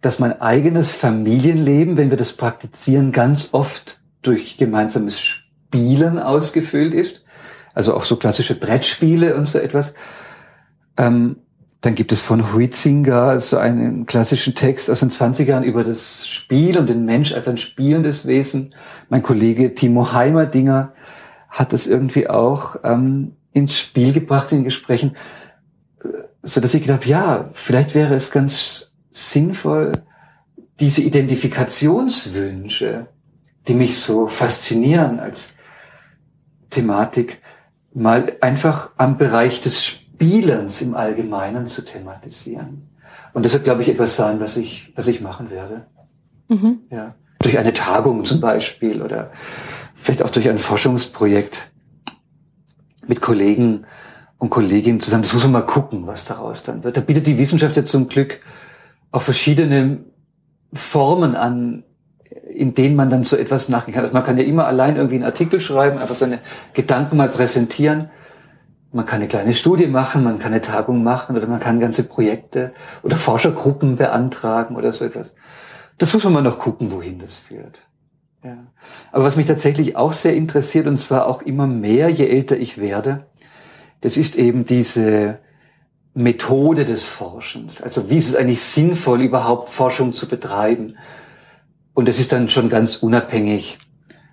dass mein eigenes Familienleben, wenn wir das praktizieren, ganz oft durch gemeinsames Spielen ausgefüllt ist. Also auch so klassische Brettspiele und so etwas. Ähm, dann gibt es von Huizinga so einen klassischen Text aus den 20ern über das Spiel und den Mensch als ein spielendes Wesen. Mein Kollege Timo Heimerdinger hat es irgendwie auch ähm, ins Spiel gebracht in Gesprächen, so dass ich gedacht habe, ja, vielleicht wäre es ganz sinnvoll, diese Identifikationswünsche, die mich so faszinieren als Thematik, mal einfach am Bereich des Spielens im Allgemeinen zu thematisieren. Und das wird, glaube ich, etwas sein, was ich, was ich machen werde. Mhm. Ja. Durch eine Tagung zum Beispiel oder vielleicht auch durch ein Forschungsprojekt mit Kollegen und Kolleginnen zusammen. Das muss man mal gucken, was daraus dann wird. Da bietet die Wissenschaft ja zum Glück auch verschiedene Formen an, in denen man dann so etwas nachgehen kann. Also man kann ja immer allein irgendwie einen Artikel schreiben, einfach seine Gedanken mal präsentieren. Man kann eine kleine Studie machen, man kann eine Tagung machen oder man kann ganze Projekte oder Forschergruppen beantragen oder so etwas. Das muss man mal noch gucken, wohin das führt. Ja. Aber was mich tatsächlich auch sehr interessiert, und zwar auch immer mehr, je älter ich werde, das ist eben diese Methode des Forschens. Also wie ist es eigentlich sinnvoll, überhaupt Forschung zu betreiben? Und es ist dann schon ganz unabhängig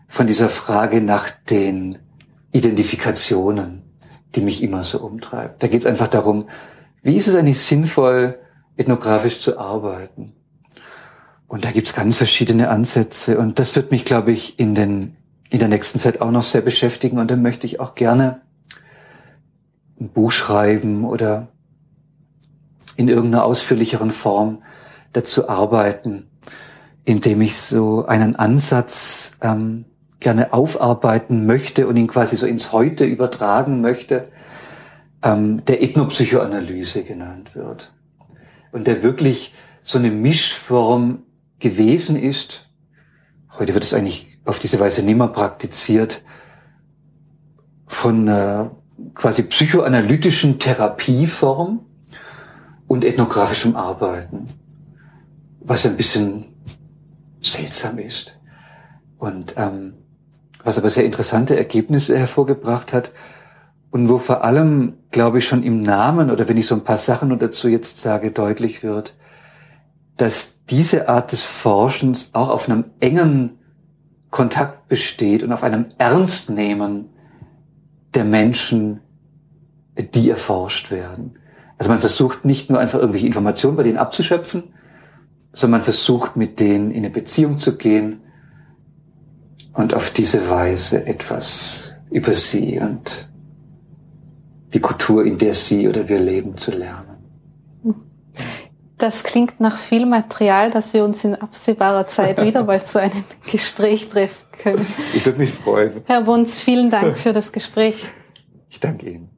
von dieser Frage nach den Identifikationen, die mich immer so umtreibt. Da geht es einfach darum, wie ist es eigentlich sinnvoll, ethnografisch zu arbeiten? Und da gibt es ganz verschiedene Ansätze. Und das wird mich, glaube ich, in, den, in der nächsten Zeit auch noch sehr beschäftigen. Und dann möchte ich auch gerne ein Buch schreiben oder in irgendeiner ausführlicheren Form dazu arbeiten, indem ich so einen Ansatz ähm, gerne aufarbeiten möchte und ihn quasi so ins Heute übertragen möchte, ähm, der Ethnopsychoanalyse genannt wird. Und der wirklich so eine Mischform gewesen ist. Heute wird es eigentlich auf diese Weise nimmer praktiziert von einer quasi psychoanalytischen Therapieform und ethnografischem Arbeiten, was ein bisschen seltsam ist und ähm, was aber sehr interessante Ergebnisse hervorgebracht hat und wo vor allem, glaube ich, schon im Namen oder wenn ich so ein paar Sachen dazu jetzt sage, deutlich wird, dass diese Art des Forschens auch auf einem engen Kontakt besteht und auf einem Ernstnehmen der Menschen, die erforscht werden. Also man versucht nicht nur einfach irgendwelche Informationen bei denen abzuschöpfen, sondern man versucht mit denen in eine Beziehung zu gehen und auf diese Weise etwas über sie und die Kultur, in der sie oder wir leben, zu lernen. Das klingt nach viel Material, dass wir uns in absehbarer Zeit wieder [laughs] mal zu einem Gespräch treffen können. Ich würde mich freuen. Herr Bunz, vielen Dank für das Gespräch. Ich danke Ihnen.